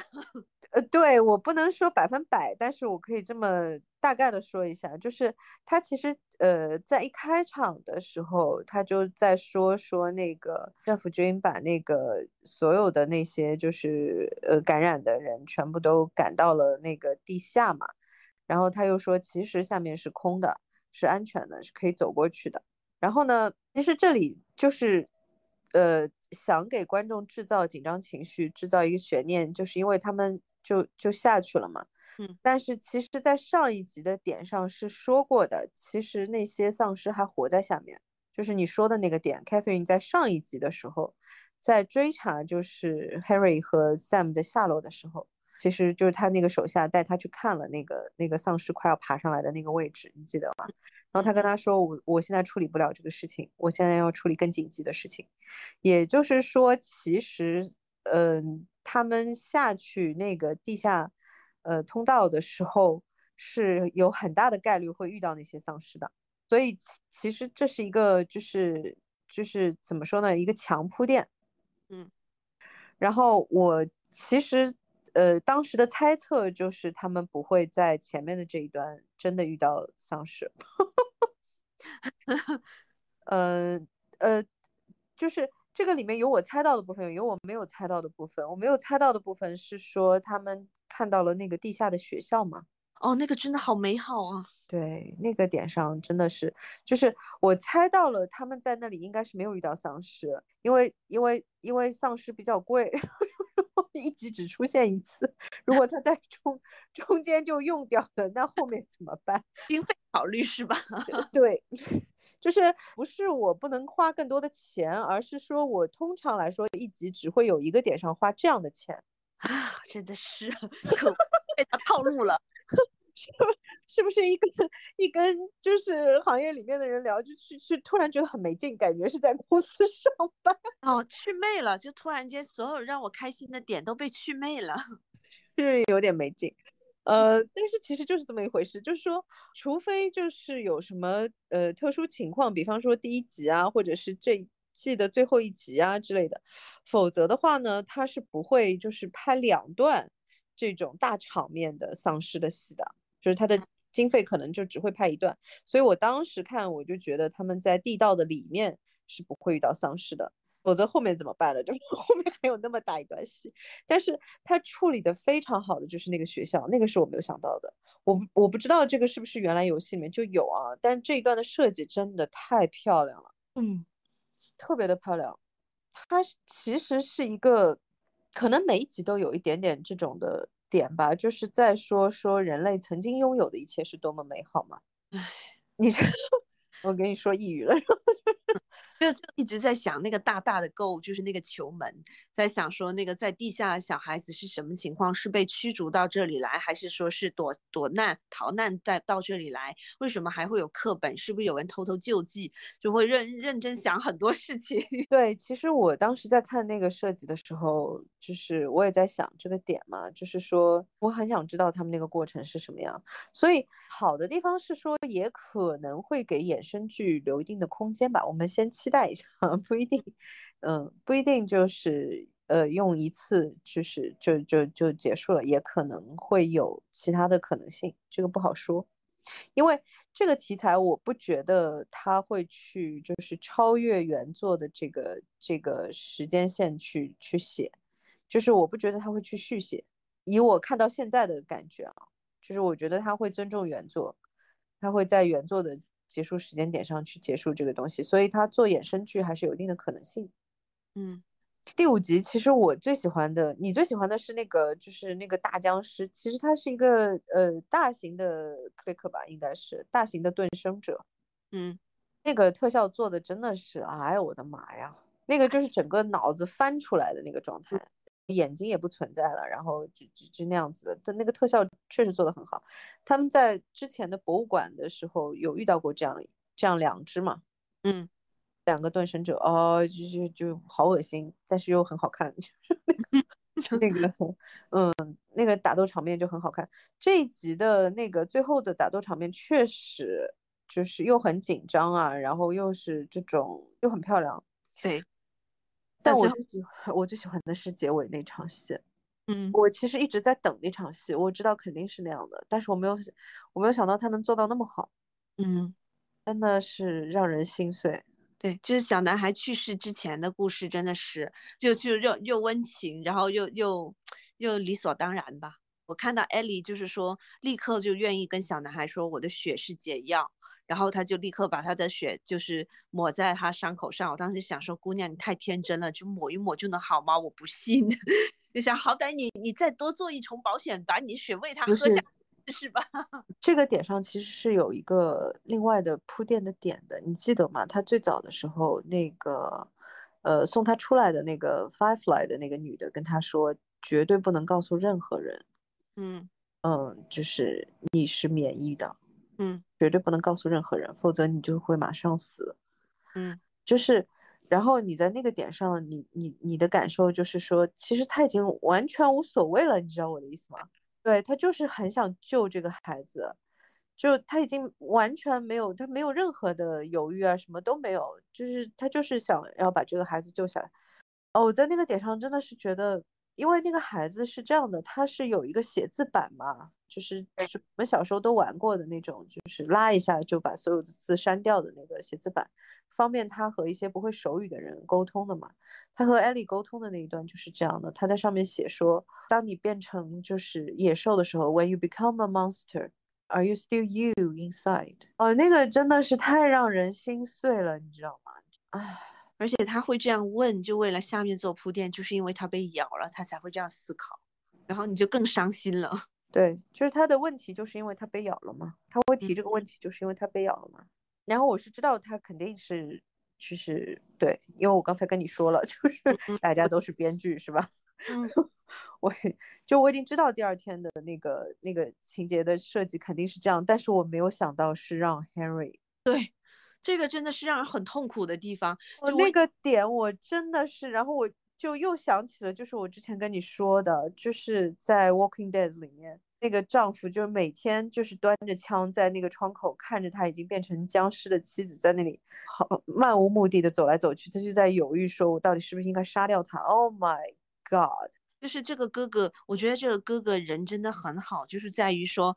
呃，对我不能说百分百，但是我可以这么大概的说一下，就是他其实呃在一开场的时候，他就在说说那个政府军把那个所有的那些就是呃感染的人全部都赶到了那个地下嘛，然后他又说其实下面是空的，是安全的，是可以走过去的。然后呢，其实这里就是。呃想给观众制造紧张情绪，制造一个悬念，就是因为他们就就下去了嘛。嗯，但是其实，在上一集的点上是说过的，其实那些丧尸还活在下面，就是你说的那个点。Catherine 在上一集的时候，在追查就是 Harry 和 Sam 的下落的时候，其实就是他那个手下带他去看了那个那个丧尸快要爬上来的那个位置，你记得吗？然后他跟他说：“我我现在处理不了这个事情，我现在要处理更紧急的事情。”也就是说，其实，嗯，他们下去那个地下。呃，通道的时候是有很大的概率会遇到那些丧尸的，所以其其实这是一个就是就是怎么说呢，一个强铺垫，嗯，然后我其实呃当时的猜测就是他们不会在前面的这一段真的遇到丧尸，呃呃就是。这个里面有我猜到的部分，有我没有猜到的部分。我没有猜到的部分是说他们看到了那个地下的学校吗？哦，那个真的好美好啊！对，那个点上真的是，就是我猜到了他们在那里应该是没有遇到丧尸，因为因为因为丧尸比较贵，一集只出现一次，如果他在中中间就用掉了，那后面怎么办？经费考虑是吧？对。就是不是我不能花更多的钱，而是说我通常来说一集只会有一个点上花这样的钱 啊，真的是可被他套路了，是是不是一根一根就是行业里面的人聊，就去去突然觉得很没劲，感觉是在公司上班哦，去魅了，就突然间所有让我开心的点都被去魅了，是有点没劲。呃，但是其实就是这么一回事，就是说，除非就是有什么呃特殊情况，比方说第一集啊，或者是这季的最后一集啊之类的，否则的话呢，他是不会就是拍两段这种大场面的丧尸的戏的，就是他的经费可能就只会拍一段。所以我当时看我就觉得他们在地道的里面是不会遇到丧尸的。否则后面怎么办呢？就是 后面还有那么大一段戏，但是他处理的非常好的就是那个学校，那个是我没有想到的。我我不知道这个是不是原来游戏里面就有啊？但这一段的设计真的太漂亮了，嗯，特别的漂亮。它其实是一个，可能每一集都有一点点这种的点吧，就是在说说人类曾经拥有的一切是多么美好嘛。唉，你 我跟你说抑郁了。就就一直在想那个大大的 Go，就是那个球门，在想说那个在地下的小孩子是什么情况？是被驱逐到这里来，还是说是躲躲难逃难在到这里来？为什么还会有课本？是不是有人偷偷救济？就会认认真想很多事情。对，其实我当时在看那个设计的时候，就是我也在想这个点嘛，就是说我很想知道他们那个过程是什么样。所以好的地方是说，也可能会给衍生剧留一定的空间吧。我们先期。待一下，不一定，嗯，不一定就是呃用一次就是就就就结束了，也可能会有其他的可能性，这个不好说，因为这个题材我不觉得他会去就是超越原作的这个这个时间线去去写，就是我不觉得他会去续写，以我看到现在的感觉啊，就是我觉得他会尊重原作，他会在原作的。结束时间点上去结束这个东西，所以他做衍生剧还是有一定的可能性。嗯，第五集其实我最喜欢的，你最喜欢的是那个就是那个大僵尸，其实它是一个呃大型的 click 吧，应该是大型的盾生者。嗯，那个特效做的真的是，哎呦我的妈呀，那个就是整个脑子翻出来的那个状态。眼睛也不存在了，然后就就就那样子的，但那个特效确实做得很好。他们在之前的博物馆的时候有遇到过这样这样两只嘛？嗯，两个断神者哦，就就就好恶心，但是又很好看，就是那个那个嗯，那个打斗场面就很好看。这一集的那个最后的打斗场面确实就是又很紧张啊，然后又是这种又很漂亮。对。但我最喜欢，我最喜欢的是结尾那场戏。嗯，我其实一直在等那场戏，我知道肯定是那样的，但是我没有，我没有想到他能做到那么好。嗯，真的是让人心碎。对，就是小男孩去世之前的故事，真的是就就又又温情，然后又又又理所当然吧。我看到艾莉就是说，立刻就愿意跟小男孩说，我的血是解药。然后他就立刻把他的血就是抹在他伤口上。我当时想说，姑娘你太天真了，就抹一抹就能好吗？我不信。你想好歹你你再多做一重保险，把你血喂他喝下，是吧？这个点上其实是有一个另外的铺垫的点的，你记得吗？他最早的时候那个。呃，送他出来的那个 Firefly 的那个女的跟他说，绝对不能告诉任何人。嗯嗯，就是你是免疫的，嗯，绝对不能告诉任何人，否则你就会马上死。嗯，就是，然后你在那个点上，你你你的感受就是说，其实他已经完全无所谓了，你知道我的意思吗？对他就是很想救这个孩子。就他已经完全没有，他没有任何的犹豫啊，什么都没有，就是他就是想要把这个孩子救下来。哦，我在那个点上真的是觉得，因为那个孩子是这样的，他是有一个写字板嘛，就是我们小时候都玩过的那种，就是拉一下就把所有的字删掉的那个写字板，方便他和一些不会手语的人沟通的嘛。他和艾莉沟通的那一段就是这样的，他在上面写说，当你变成就是野兽的时候，When you become a monster。Are you still you inside？哦，那个真的是太让人心碎了，你知道吗？唉，而且他会这样问，就为了下面做铺垫，就是因为他被咬了，他才会这样思考，然后你就更伤心了。对，就是他的问题，就是因为他被咬了嘛。他会提这个问题，就是因为他被咬了嘛。然后我是知道他肯定是，就是对，因为我刚才跟你说了，就是大家都是编剧，是吧？嗯。我就我已经知道第二天的那个那个情节的设计肯定是这样，但是我没有想到是让 Henry 对，这个真的是让人很痛苦的地方。我那个点我真的是，然后我就又想起了，就是我之前跟你说的，就是在 Walking Dead 里面那个丈夫，就是每天就是端着枪在那个窗口看着他已经变成僵尸的妻子在那里好漫无目的的走来走去，他就在犹豫说，我到底是不是应该杀掉他？Oh my God！就是这个哥哥，我觉得这个哥哥人真的很好，就是在于说，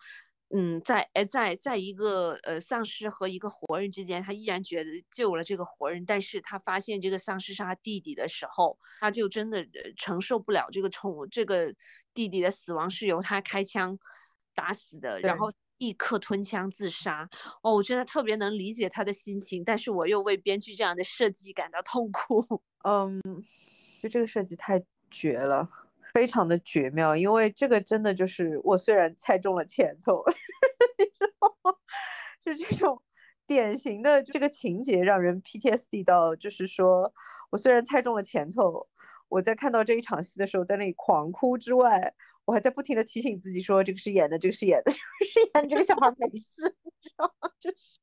嗯，在哎在在一个呃丧尸和一个活人之间，他依然觉得救了这个活人，但是他发现这个丧尸是他弟弟的时候，他就真的承受不了这个宠物这个弟弟的死亡是由他开枪打死的，然后立刻吞枪自杀。哦，我真的特别能理解他的心情，但是我又为编剧这样的设计感到痛苦。嗯，就这个设计太绝了。非常的绝妙，因为这个真的就是我虽然猜中了前头，你知道吗？就这种典型的这个情节让人 PTSD 到，就是说我虽然猜中了前头，我在看到这一场戏的时候在那里狂哭之外，我还在不停的提醒自己说这个是演的，这个是演的，是演这个小孩没事，你知道吗？就是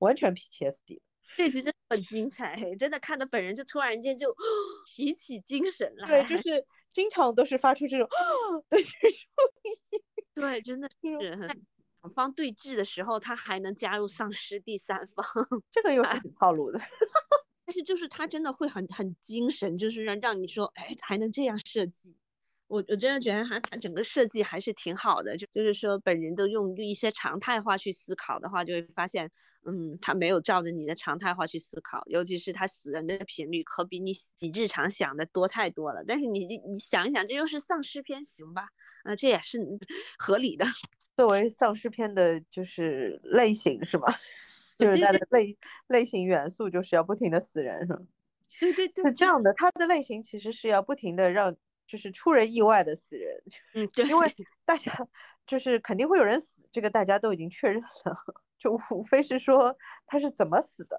完全 PTSD。这集真的很精彩，真的看的本人就突然间就 提起精神来。对，就是经常都是发出这种 的这种对，真的是很两方对峙的时候，他还能加入丧尸第三方，这个又是很套路的。但是就是他真的会很很精神，就是让让你说，哎，还能这样设计。我我真的觉得他他整个设计还是挺好的，就就是说本人都用一些常态化去思考的话，就会发现，嗯，他没有照着你的常态化去思考，尤其是他死人的频率可比你你日常想的多太多了。但是你你你想一想，这又是丧尸片，行吧？啊，这也是 合理的。作为丧尸片的，就是类型是吗？就是它的类类型元素就是要不停的死人，是吗？对对对，是这样的，它的类型其实是要不停的让。就是出人意外的死人，嗯，对，因为大家就是肯定会有人死，这个大家都已经确认了，就无非是说他是怎么死的，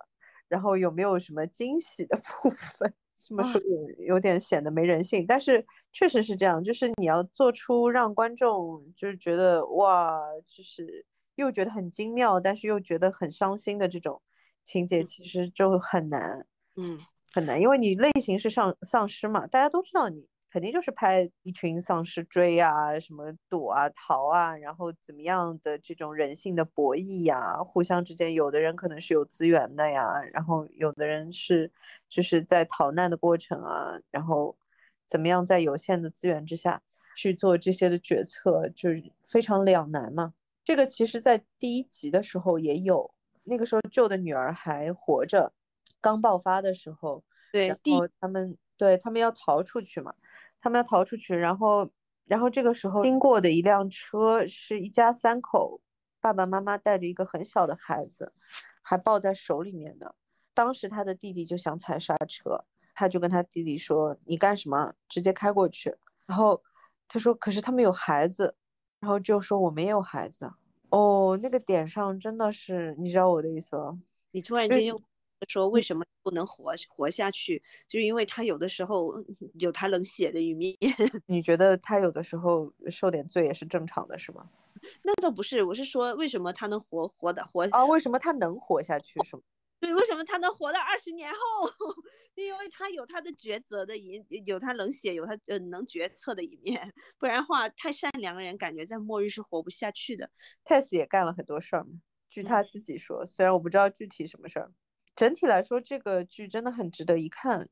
然后有没有什么惊喜的 部分，这么说有有点显得没人性，但是确实是这样，就是你要做出让观众就是觉得哇，就是又觉得很精妙，但是又觉得很伤心的这种情节，其实就很难，嗯，很难，因为你类型是丧丧尸嘛，大家都知道你。肯定就是拍一群丧尸追啊，什么躲啊、逃啊，然后怎么样的这种人性的博弈呀，互相之间，有的人可能是有资源的呀，然后有的人是就是在逃难的过程啊，然后怎么样在有限的资源之下去做这些的决策，就是非常两难嘛。这个其实在第一集的时候也有，那个时候救的女儿还活着，刚爆发的时候，对，然后他们。对他们要逃出去嘛，他们要逃出去，然后，然后这个时候经过的一辆车是一家三口，爸爸妈妈带着一个很小的孩子，还抱在手里面的。当时他的弟弟就想踩刹车，他就跟他弟弟说：“你干什么？直接开过去。”然后他说：“可是他们有孩子。”然后就说：“我没有孩子。”哦，那个点上真的是，你知道我的意思吗？你突然间又说为什么不能活活下去，就是因为他有的时候有他冷血的一面。你觉得他有的时候受点罪也是正常的，是吗？那倒不是，我是说为什么他能活活的活啊？为什么他能活下去？是吗？对，为什么他能活到二十年后？因为他有他的抉择的一，有他冷血，有他呃能决策的一面。不然话，太善良的人感觉在末日是活不下去的。Tess 也干了很多事儿嘛，据他自己说，虽然我不知道具体什么事儿。整体来说，这个剧真的很值得一看。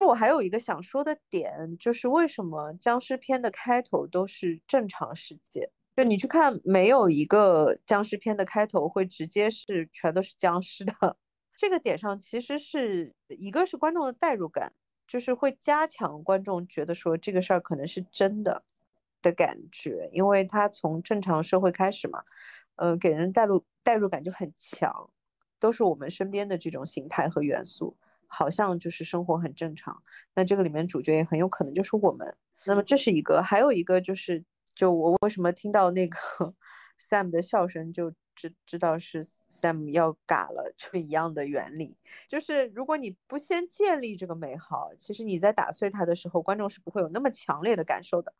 我还有一个想说的点，就是为什么僵尸片的开头都是正常世界？就你去看，没有一个僵尸片的开头会直接是全都是僵尸的。这个点上其实是一个是观众的代入感，就是会加强观众觉得说这个事儿可能是真的的感觉，因为它从正常社会开始嘛，呃，给人代入代入感就很强，都是我们身边的这种形态和元素。好像就是生活很正常，那这个里面主角也很有可能就是我们。那么这是一个，还有一个就是，就我为什么听到那个 Sam 的笑声就知知道是 Sam 要嘎了，就一样的原理。就是如果你不先建立这个美好，其实你在打碎它的时候，观众是不会有那么强烈的感受的。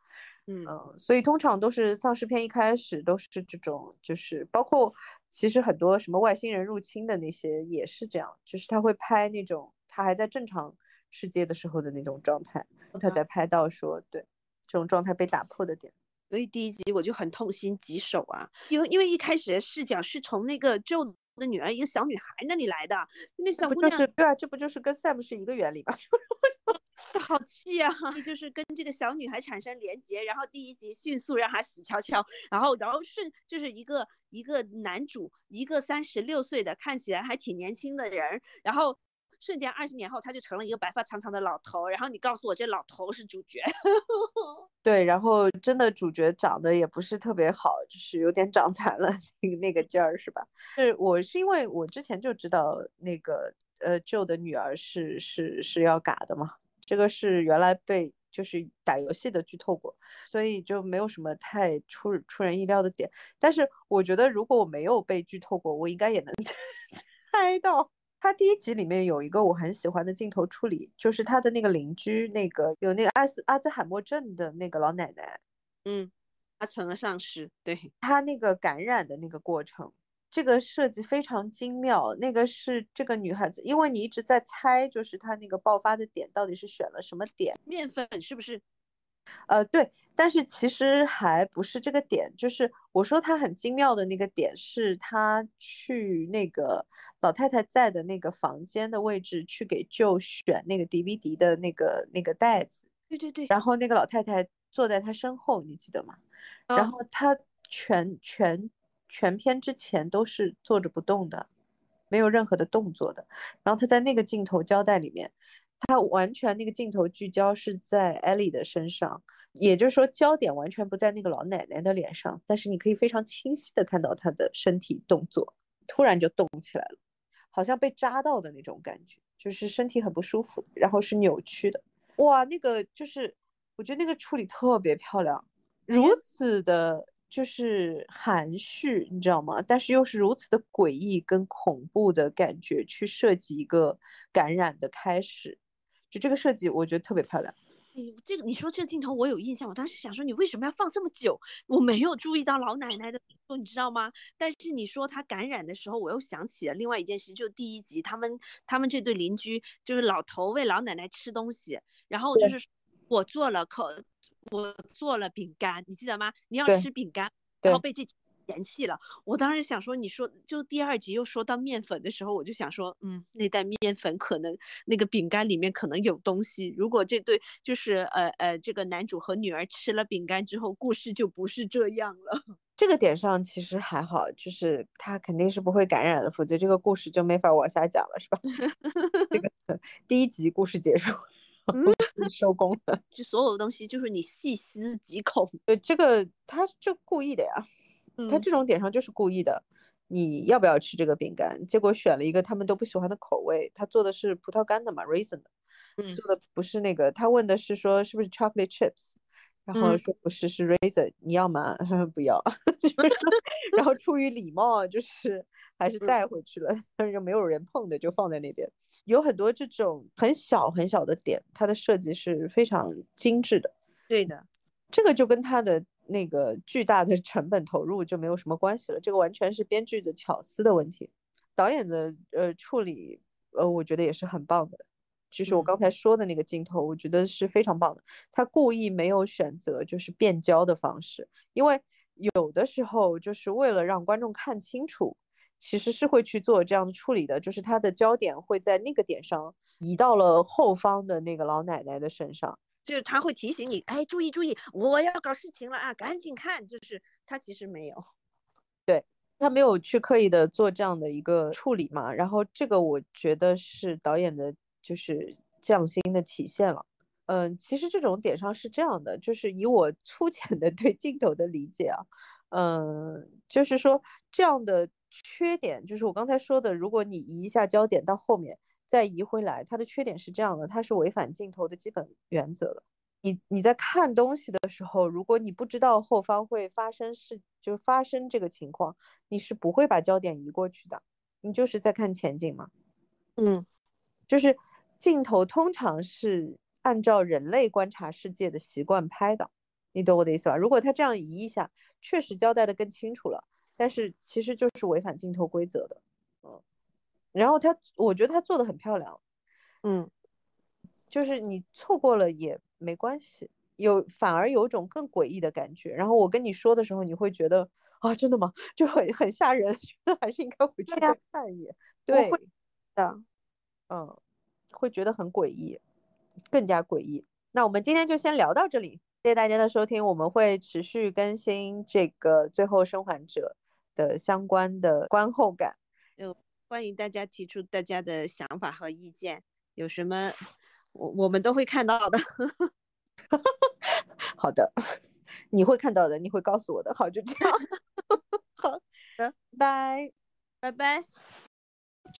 嗯，所以通常都是丧尸片一开始都是这种，就是包括其实很多什么外星人入侵的那些也是这样，就是他会拍那种。他还在正常世界的时候的那种状态，他才拍到说对这种状态被打破的点。所以第一集我就很痛心疾首啊，因为因为一开始的视角是从那个 Joe 的女儿一个小女孩那里来的，那小姑娘就是对啊，这不就是跟 Sam 是一个原理吗？好气啊！就是跟这个小女孩产生连结，然后第一集迅速让她死翘翘，然后然后顺就是一个一个男主，一个三十六岁的看起来还挺年轻的人，然后。瞬间二十年后，他就成了一个白发苍苍的老头。然后你告诉我，这老头是主角？对，然后真的主角长得也不是特别好，就是有点长残了那个那个劲儿，是吧？是我是因为我之前就知道那个呃舅的女儿是是是要嘎的嘛，这个是原来被就是打游戏的剧透过，所以就没有什么太出出人意料的点。但是我觉得如果我没有被剧透过，我应该也能 猜到。他第一集里面有一个我很喜欢的镜头处理，就是他的那个邻居，那个有那个阿斯阿兹海默症的那个老奶奶，嗯，他成了丧尸，对他那个感染的那个过程，这个设计非常精妙。那个是这个女孩子，因为你一直在猜，就是她那个爆发的点到底是选了什么点，面粉是不是？呃，对，但是其实还不是这个点，就是我说他很精妙的那个点，是他去那个老太太在的那个房间的位置去给舅选那个 DVD 的那个那个袋子。对对对。然后那个老太太坐在他身后，你记得吗？然后他全全全篇之前都是坐着不动的，没有任何的动作的。然后他在那个镜头交代里面。他完全那个镜头聚焦是在艾莉的身上，也就是说焦点完全不在那个老奶奶的脸上，但是你可以非常清晰的看到她的身体动作，突然就动起来了，好像被扎到的那种感觉，就是身体很不舒服，然后是扭曲的。哇，那个就是我觉得那个处理特别漂亮，如此的就是含蓄，你知道吗？但是又是如此的诡异跟恐怖的感觉，去设计一个感染的开始。就这个设计，我觉得特别漂亮。你这个你说这个镜头我有印象，我当时想说你为什么要放这么久？我没有注意到老奶奶的，你知道吗？但是你说她感染的时候，我又想起了另外一件事，就第一集他们他们这对邻居就是老头喂老奶奶吃东西，然后就是我做了口我做了饼干，你记得吗？你要吃饼干，然后被这。嫌弃了，我当时想说，你说就第二集又说到面粉的时候，我就想说，嗯，那袋面粉可能那个饼干里面可能有东西。如果这对就是呃呃这个男主和女儿吃了饼干之后，故事就不是这样了。这个点上其实还好，就是他肯定是不会感染的，否则这个故事就没法往下讲了，是吧？这个 第一集故事结束，收工了。就所有的东西就是你细思极恐。对，这个他就故意的呀，他这种点上就是故意的。你要不要吃这个饼干？结果选了一个他们都不喜欢的口味。他做的是葡萄干的嘛，raisin 的，做的不是那个。他问的是说是不是 chocolate chips，然后说不是，是 raisin。你要吗？不要。然后出于礼貌，就是还是带回去了，但是就没有人碰的，就放在那边。有很多这种很小很小的点，它的设计是非常精致的。对的，这个就跟它的。那个巨大的成本投入就没有什么关系了，这个完全是编剧的巧思的问题。导演的呃处理，呃，我觉得也是很棒的。就是我刚才说的那个镜头，我觉得是非常棒的。他故意没有选择就是变焦的方式，因为有的时候就是为了让观众看清楚，其实是会去做这样的处理的，就是他的焦点会在那个点上移到了后方的那个老奶奶的身上。就是他会提醒你，哎，注意注意，我要搞事情了啊，赶紧看。就是他其实没有，对他没有去刻意的做这样的一个处理嘛。然后这个我觉得是导演的，就是匠心的体现了。嗯，其实这种点上是这样的，就是以我粗浅的 对镜头的理解啊，嗯，就是说这样的缺点，就是我刚才说的，如果你移一下焦点到后面。再移回来，它的缺点是这样的，它是违反镜头的基本原则的。你你在看东西的时候，如果你不知道后方会发生事，就发生这个情况，你是不会把焦点移过去的。你就是在看前景嘛。嗯，就是镜头通常是按照人类观察世界的习惯拍的，你懂我的意思吧？如果他这样移一下，确实交代的更清楚了，但是其实就是违反镜头规则的。然后他，我觉得他做的很漂亮，嗯，就是你错过了也没关系，有反而有种更诡异的感觉。然后我跟你说的时候，你会觉得啊，真的吗？就很很吓人，觉得还是应该回去再看一眼。对的，嗯，会觉得很诡异，更加诡异。那我们今天就先聊到这里，谢谢大家的收听，我们会持续更新这个《最后生还者》的相关的观后感。欢迎大家提出大家的想法和意见，有什么我我们都会看到的。好的，你会看到的，你会告诉我的。好，就这样。好的，拜拜拜。